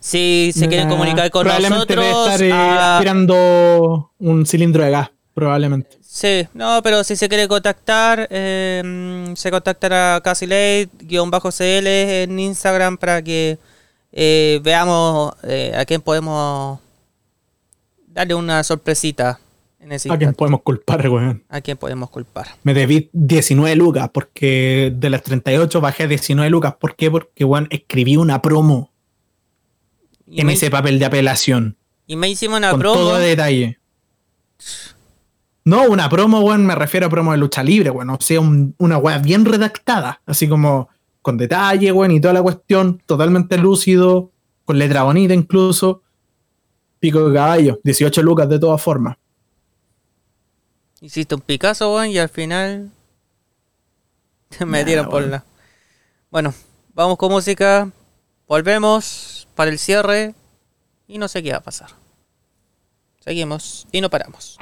Si se quieren Nah, comunicar con probablemente nosotros, debe estar eh, aspirando un cilindro de gas. probablemente. Sí, no, pero si se quiere contactar, eh, mm, se contactará a CasiLate-CL en Instagram para que eh, veamos eh, a quién podemos darle una sorpresita en ese ¿A quién podemos culpar, weón? ¿A quién podemos culpar? Me debí 19 lucas porque de las 38 bajé a 19 lucas. ¿Por qué? Porque, weón, escribí una promo Y en me, ese papel de apelación. y me hicimos una con promo. todo detalle. No, una promo, weón, me refiero a promo de lucha libre, weón. O sea, un- una weá bien redactada. Así como con detalle, weón, y toda la cuestión, totalmente lúcido, con letra bonita incluso. Pico de caballo, 18 lucas de todas formas. Hiciste un Picasso, weón, y al final te metieron por la. Bueno, vamos con música. Volvemos para el cierre. Y no sé qué va a pasar. Seguimos y no paramos.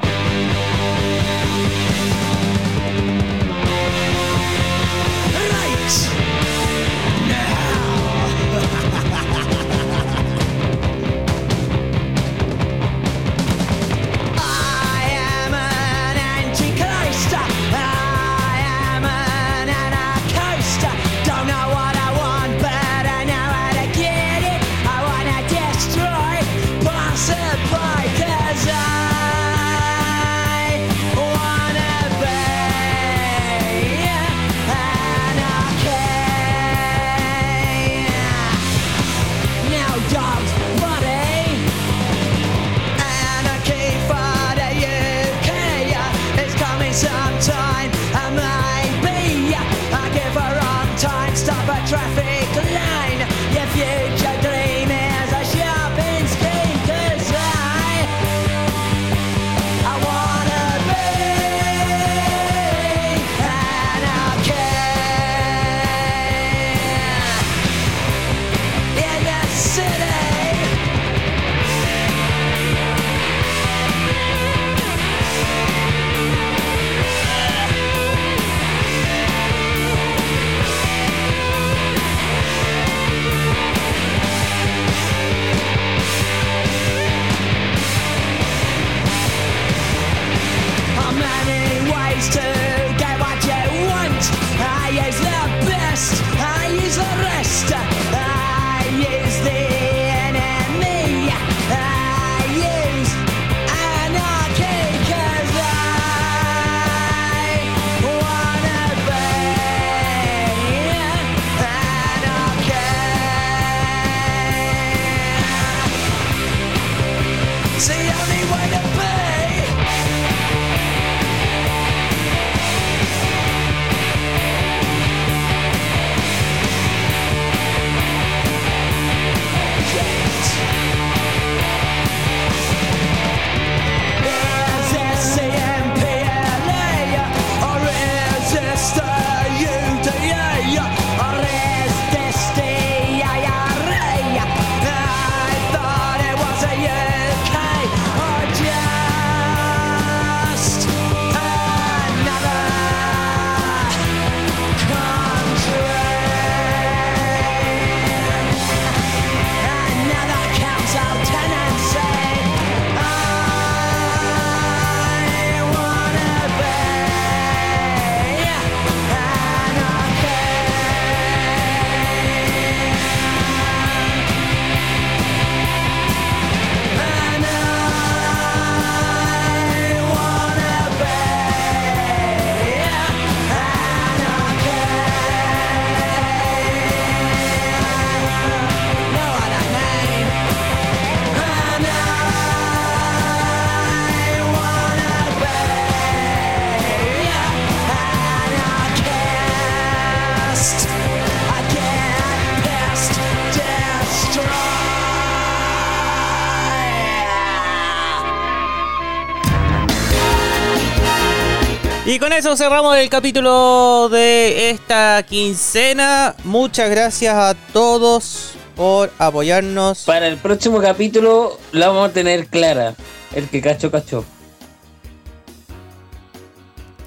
Con eso cerramos el capítulo de esta quincena. Muchas gracias a todos por apoyarnos. Para el próximo capítulo la vamos a tener clara. El que cacho, cacho.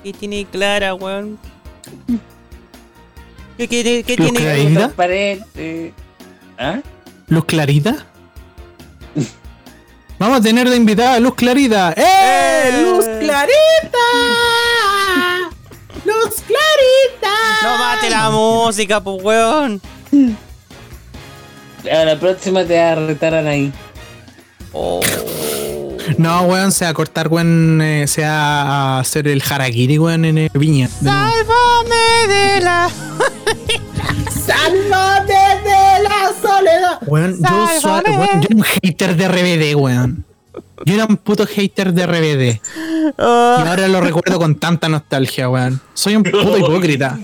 ¿Qué tiene Clara, weón? ¿Qué, qué- qué ¿Luz tiene? Clarita? Transparente. ¿Ah? ¿Luz Clarita? Vamos a tener de invitada a Luz Clarita. ¡Eh! ¡Luz Clarita! ¡Luz Clarita! No mate la música, pues weón. A la próxima te arretarán ahí. Oh. No, weón, se va a cortar, weón, eh, se va a hacer el harakiri, weón, en eh, Viña. Sálvame de la. ¡Sálvame de la soledad! Weón, yo, soy, weón, yo un hater de RBD, weón. Yo era un puto hater de RBD. Ah. Y ahora lo recuerdo con tanta nostalgia, weón. Soy un puto hipócrita.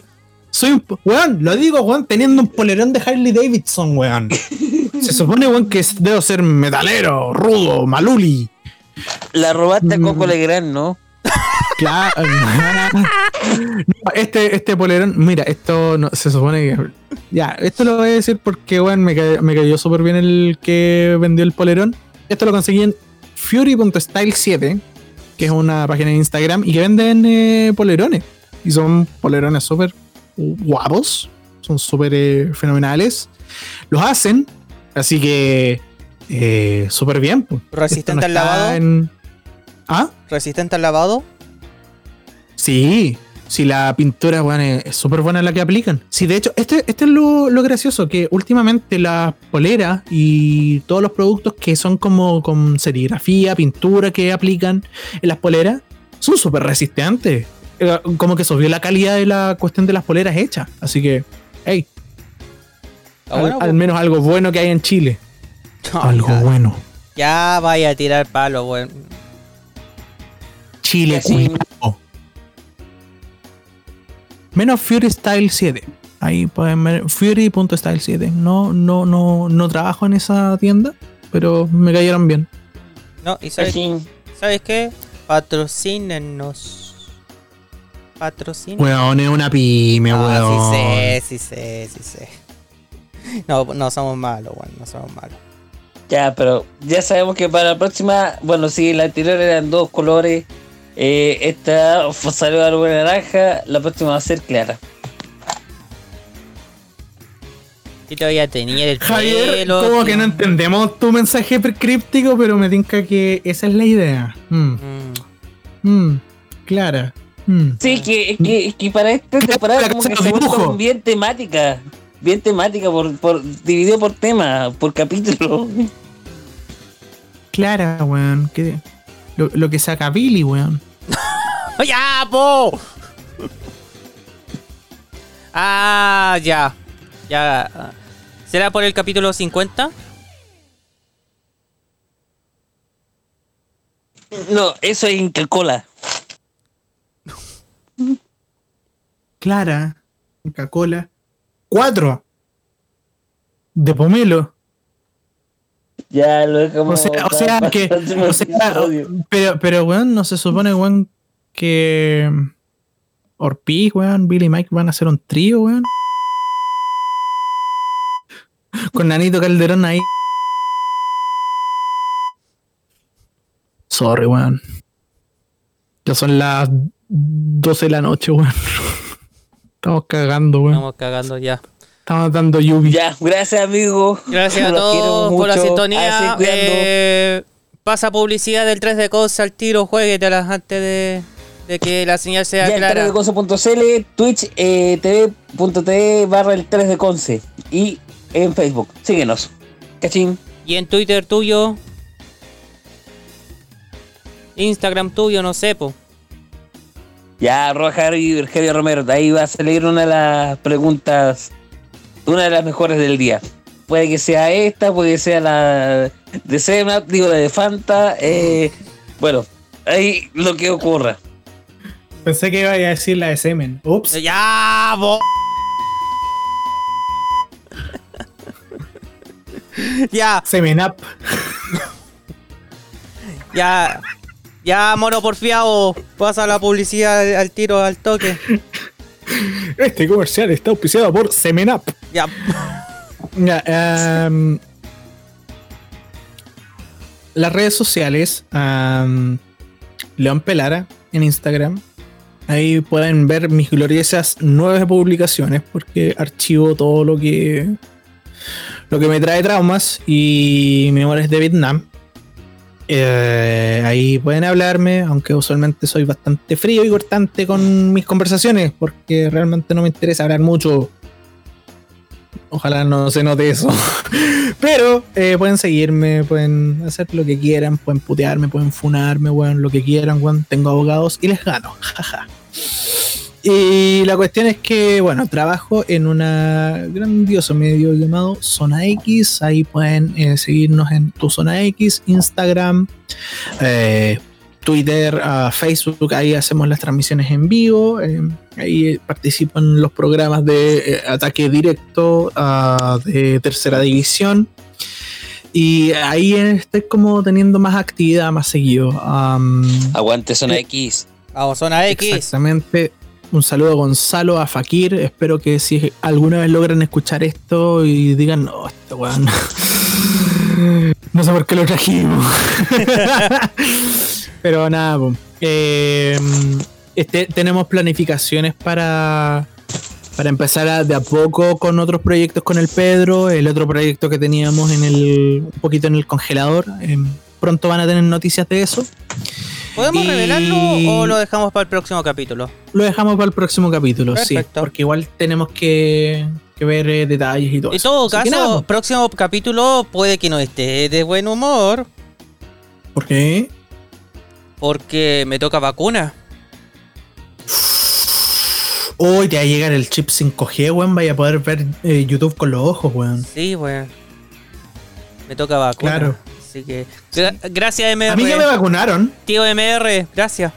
Soy un. Weón, lo digo, weón, teniendo un polerón de Harley Davidson, weón. Se supone, weón, que debo ser metalero, rudo, maluli. La robaste a Mm. Coco Legrand, ¿no? Claro. No, este, este polerón, mira, esto no, se supone que. Ya, esto lo voy a decir porque, weón, me, ca- me cayó súper bien el que vendió el polerón. Esto lo conseguí en Fury.style7, que es una página de Instagram y que venden eh, polerones. Y son polerones súper guapos, son súper eh, fenomenales. Los hacen, así que eh, súper bien. pues. ¿Resistente no al lavado? en- ¿Ah? ¿Resistente al lavado? Sí, sí, la pintura, es súper buena la que aplican. Sí, de hecho, este, este es lo, lo gracioso, que últimamente las poleras y todos los productos que son como con serigrafía, pintura que aplican en las poleras, son súper resistentes. Eh, Como que subió la calidad de la cuestión de las poleras hechas. Así que, hey, Ah, al, bueno, al pues. menos algo bueno que hay en Chile. No, algo ya. bueno. Ya vaya a tirar palo, weón. Chile, Sí. Menos Fury Style 7. Ahí pueden ver Fury.style 7. No, no, no, no trabajo en esa tienda, pero me cayeron bien. No, y sabes, Así. ¿sabes qué? Patrocínenos. Patrocínenos. Weón, es una pyme, Ah, weón. sí sé, sí sé, sí sé. No, no somos malos, weón, no somos malos. Ya, pero ya sabemos que para la próxima, bueno, si la anterior eran dos colores, eh, esta fue- salió algo de naranja, la próxima va a ser clara. Yo todavía tenía el Javier, pelo. como que no entendemos tu mensaje críptico, pero me tinca que esa es la idea. Mm, Mm. mm, clara. Mm. Sí, que, que, que para esta temporada como que se dibujos. bien temática. Bien temática, por, por dividido por tema, por capítulo. Clara, weón. que- lo, lo que saca Billy, weón. ¡Ya, po! Ah, ya. Ya. ¿Será por el capítulo 50? No, eso es Inca Cola. Clara, Coca-Cola. Cuatro. De pomelo. Ya lo dejamos. O sea, o sea que. o sea, pero, pero, weón, no se supone, weón, que. Orpiz, weón, Billy y Mike van a hacer un trío, weón. Con Nanito Calderón ahí. Sorry, weón. Ya son las 12 de la noche, weón. Estamos cagando, weón. Estamos cagando ya. Estamos dando lluvia. Ya, gracias, amigo. Gracias a todos por la sintonía. Eh, pasa publicidad del 3 de cosas al tiro, jueguetelas antes de, de que la señal sea Ya clara. 3deconce.cl, Twitch, eh, tv.tv barra el 3 de Conce y en Facebook. Síguenos. Cachín. Y en Twitter tuyo. Instagram tuyo, no sé, po. Ya, Roja y Virgilio Romero, de ahí va a salir una de las preguntas, una de las mejores del día. Puede que sea esta, puede que sea la de Sena, digo la de Fanta, eh, bueno, ahí lo que ocurra. Pensé que iba a decir la de semen. Ups. Ya, bo. ya, Semen up. ya. Ya, mono porfiado. Pasa la publicidad al, al tiro, al toque. Este comercial está auspiciado por Semen Up. Ya. Ya, em, las redes sociales, em, León Pelara en Instagram. Ahí pueden ver mis gloriosas nueve publicaciones porque archivo todo lo que lo que me trae traumas y memorias de Vietnam. Eh, ahí pueden hablarme, aunque usualmente soy bastante frío y cortante con mis conversaciones, porque realmente no me interesa hablar mucho. Ojalá no se note eso. Pero eh, pueden seguirme, pueden hacer lo que quieran, pueden putearme, pueden funarme, weón, lo que quieran, weón. Tengo abogados y les gano. Y la cuestión es que, bueno, trabajo en una grandioso medio llamado Zona X. Ahí pueden eh, seguirnos en tu Zona X, Instagram, eh, Twitter, ah, Facebook. Ahí hacemos las transmisiones en vivo. eh, ahí participo en los programas de eh, ataque directo ah, de tercera división. Y ahí estoy como teniendo más actividad, más seguido. Aguante zona X. Vamos, zona X. Exactamente. Un saludo a Gonzalo, a Fakir. Espero que si alguna vez logran escuchar esto y digan, no, este weón. No sé por qué lo trajimos. Pero nada. Eh, este, tenemos planificaciones para, para empezar a- de a poco con otros proyectos con el Pedro. El otro proyecto que teníamos en el, un poquito en el congelador. Eh, pronto van a tener noticias de eso. ¿Podemos Y- revelarlo o lo dejamos para el próximo capítulo? Lo dejamos para el próximo capítulo, sí. Porque igual tenemos que, que ver eh, detalles y todo En todo caso, nada, próximo capítulo puede que no esté de buen humor ¿por qué? Porque me toca vacuna. Hoy te va a llegar el chip 5G, weón. Vaya a poder ver eh, YouTube con los ojos, weón. Sí, weón. Me toca vacuna. Claro. Así que. gra- gracias, MR. A mí ya me vacunaron. Tío MR, gracias.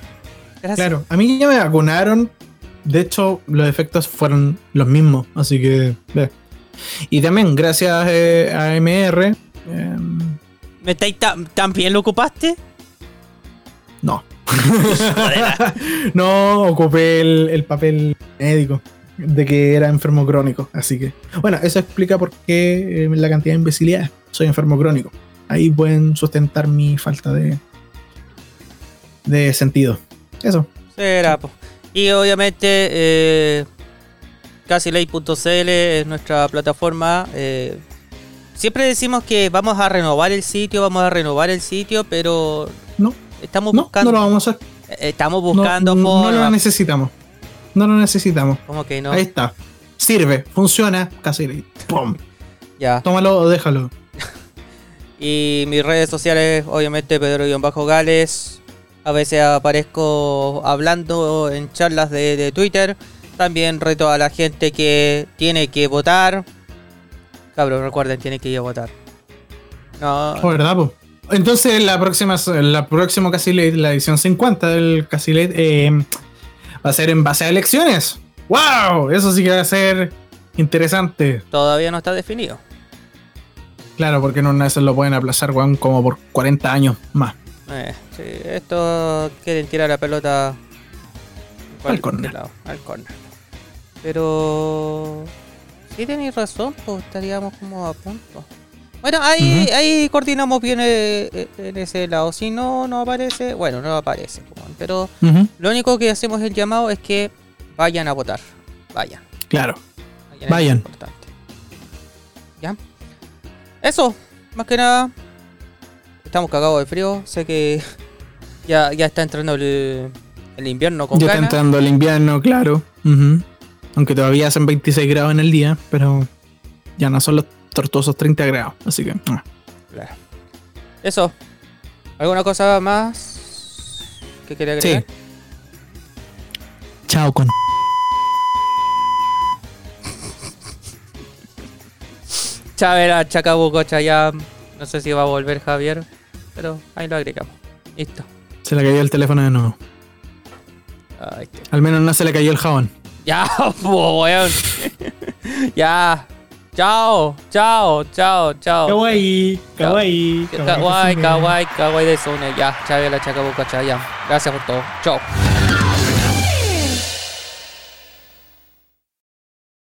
Gracias. Claro, a mí ya me vacunaron. De hecho, los efectos fueron los mismos. Así que, ve. Y también, gracias eh, a MR. eh, ¿Me estáis bien lo ocupaste? No. no ocupé el, el papel médico de que era enfermo crónico. Así que, bueno, eso explica por qué eh, la cantidad de imbecilidad. Soy enfermo crónico. Ahí pueden sustentar mi falta de, de sentido. Eso. Será, po. Y obviamente, eh, CasiLay.cl es nuestra plataforma. eh, siempre decimos que vamos a renovar el sitio, vamos a renovar el sitio, pero No. Estamos No, buscando. no lo vamos a hacer. eh, Estamos buscando no, no lo necesitamos. No lo necesitamos. ¿Cómo que no? Ahí está. Sirve, funciona, casi. ¡Pum! Ya. Tómalo o déjalo. Y mis redes sociales, obviamente, Pedro-Gales. A veces aparezco hablando en charlas de, de Twitter. También reto a la gente que tiene que votar. Cabrón, recuerden, tiene que ir a votar. No, Oh, ¿Verdad, po? Entonces, la próxima, la próxima Casi Late, la edición 50 del Casi Late, eh, va a ser en base a elecciones. ¡Wow! Eso sí que va a ser interesante. todavía no está definido. Claro, porque en una de esas lo pueden aplazar, weón, como por 40 años más. Eh, sí, esto quieren tirar la pelota Al lado, al corner. Pero sí tenéis razón, pues estaríamos como a punto. Bueno, ahí, ahí coordinamos bien eh, eh, en ese lado. Si no, no aparece, bueno, no aparece. Pero lo único que hacemos el llamado es que vayan a votar. Vayan. Claro. Vayan. es Vayan. importante. ¿Ya? Eso, más que nada. Estamos cagados de frío. Sé que ya, ya está entrando el, el invierno con Ya está entrando el invierno, claro. Ujú. Aunque todavía hacen 26 grados en el día, pero ya no son los tortuosos 30 grados. Así que. ah. Claro. Eso. ¿Alguna cosa más que quería Sí. agregar? Chao con. Chavera, Chacabuco, Chayam. No sé si va a volver Javier, pero ahí lo agregamos. Listo. Se le cayó el teléfono de nuevo. Ay, qué- Al menos no se le cayó el jabón. Ya, po, weón. ya. Chao, chao, chao, chao. Kawaii, kawaii. Kawaii, kawaii, kawaii de Sune. Ya, Chavera, Chacabuco, Chayam. Gracias por todo. Chao.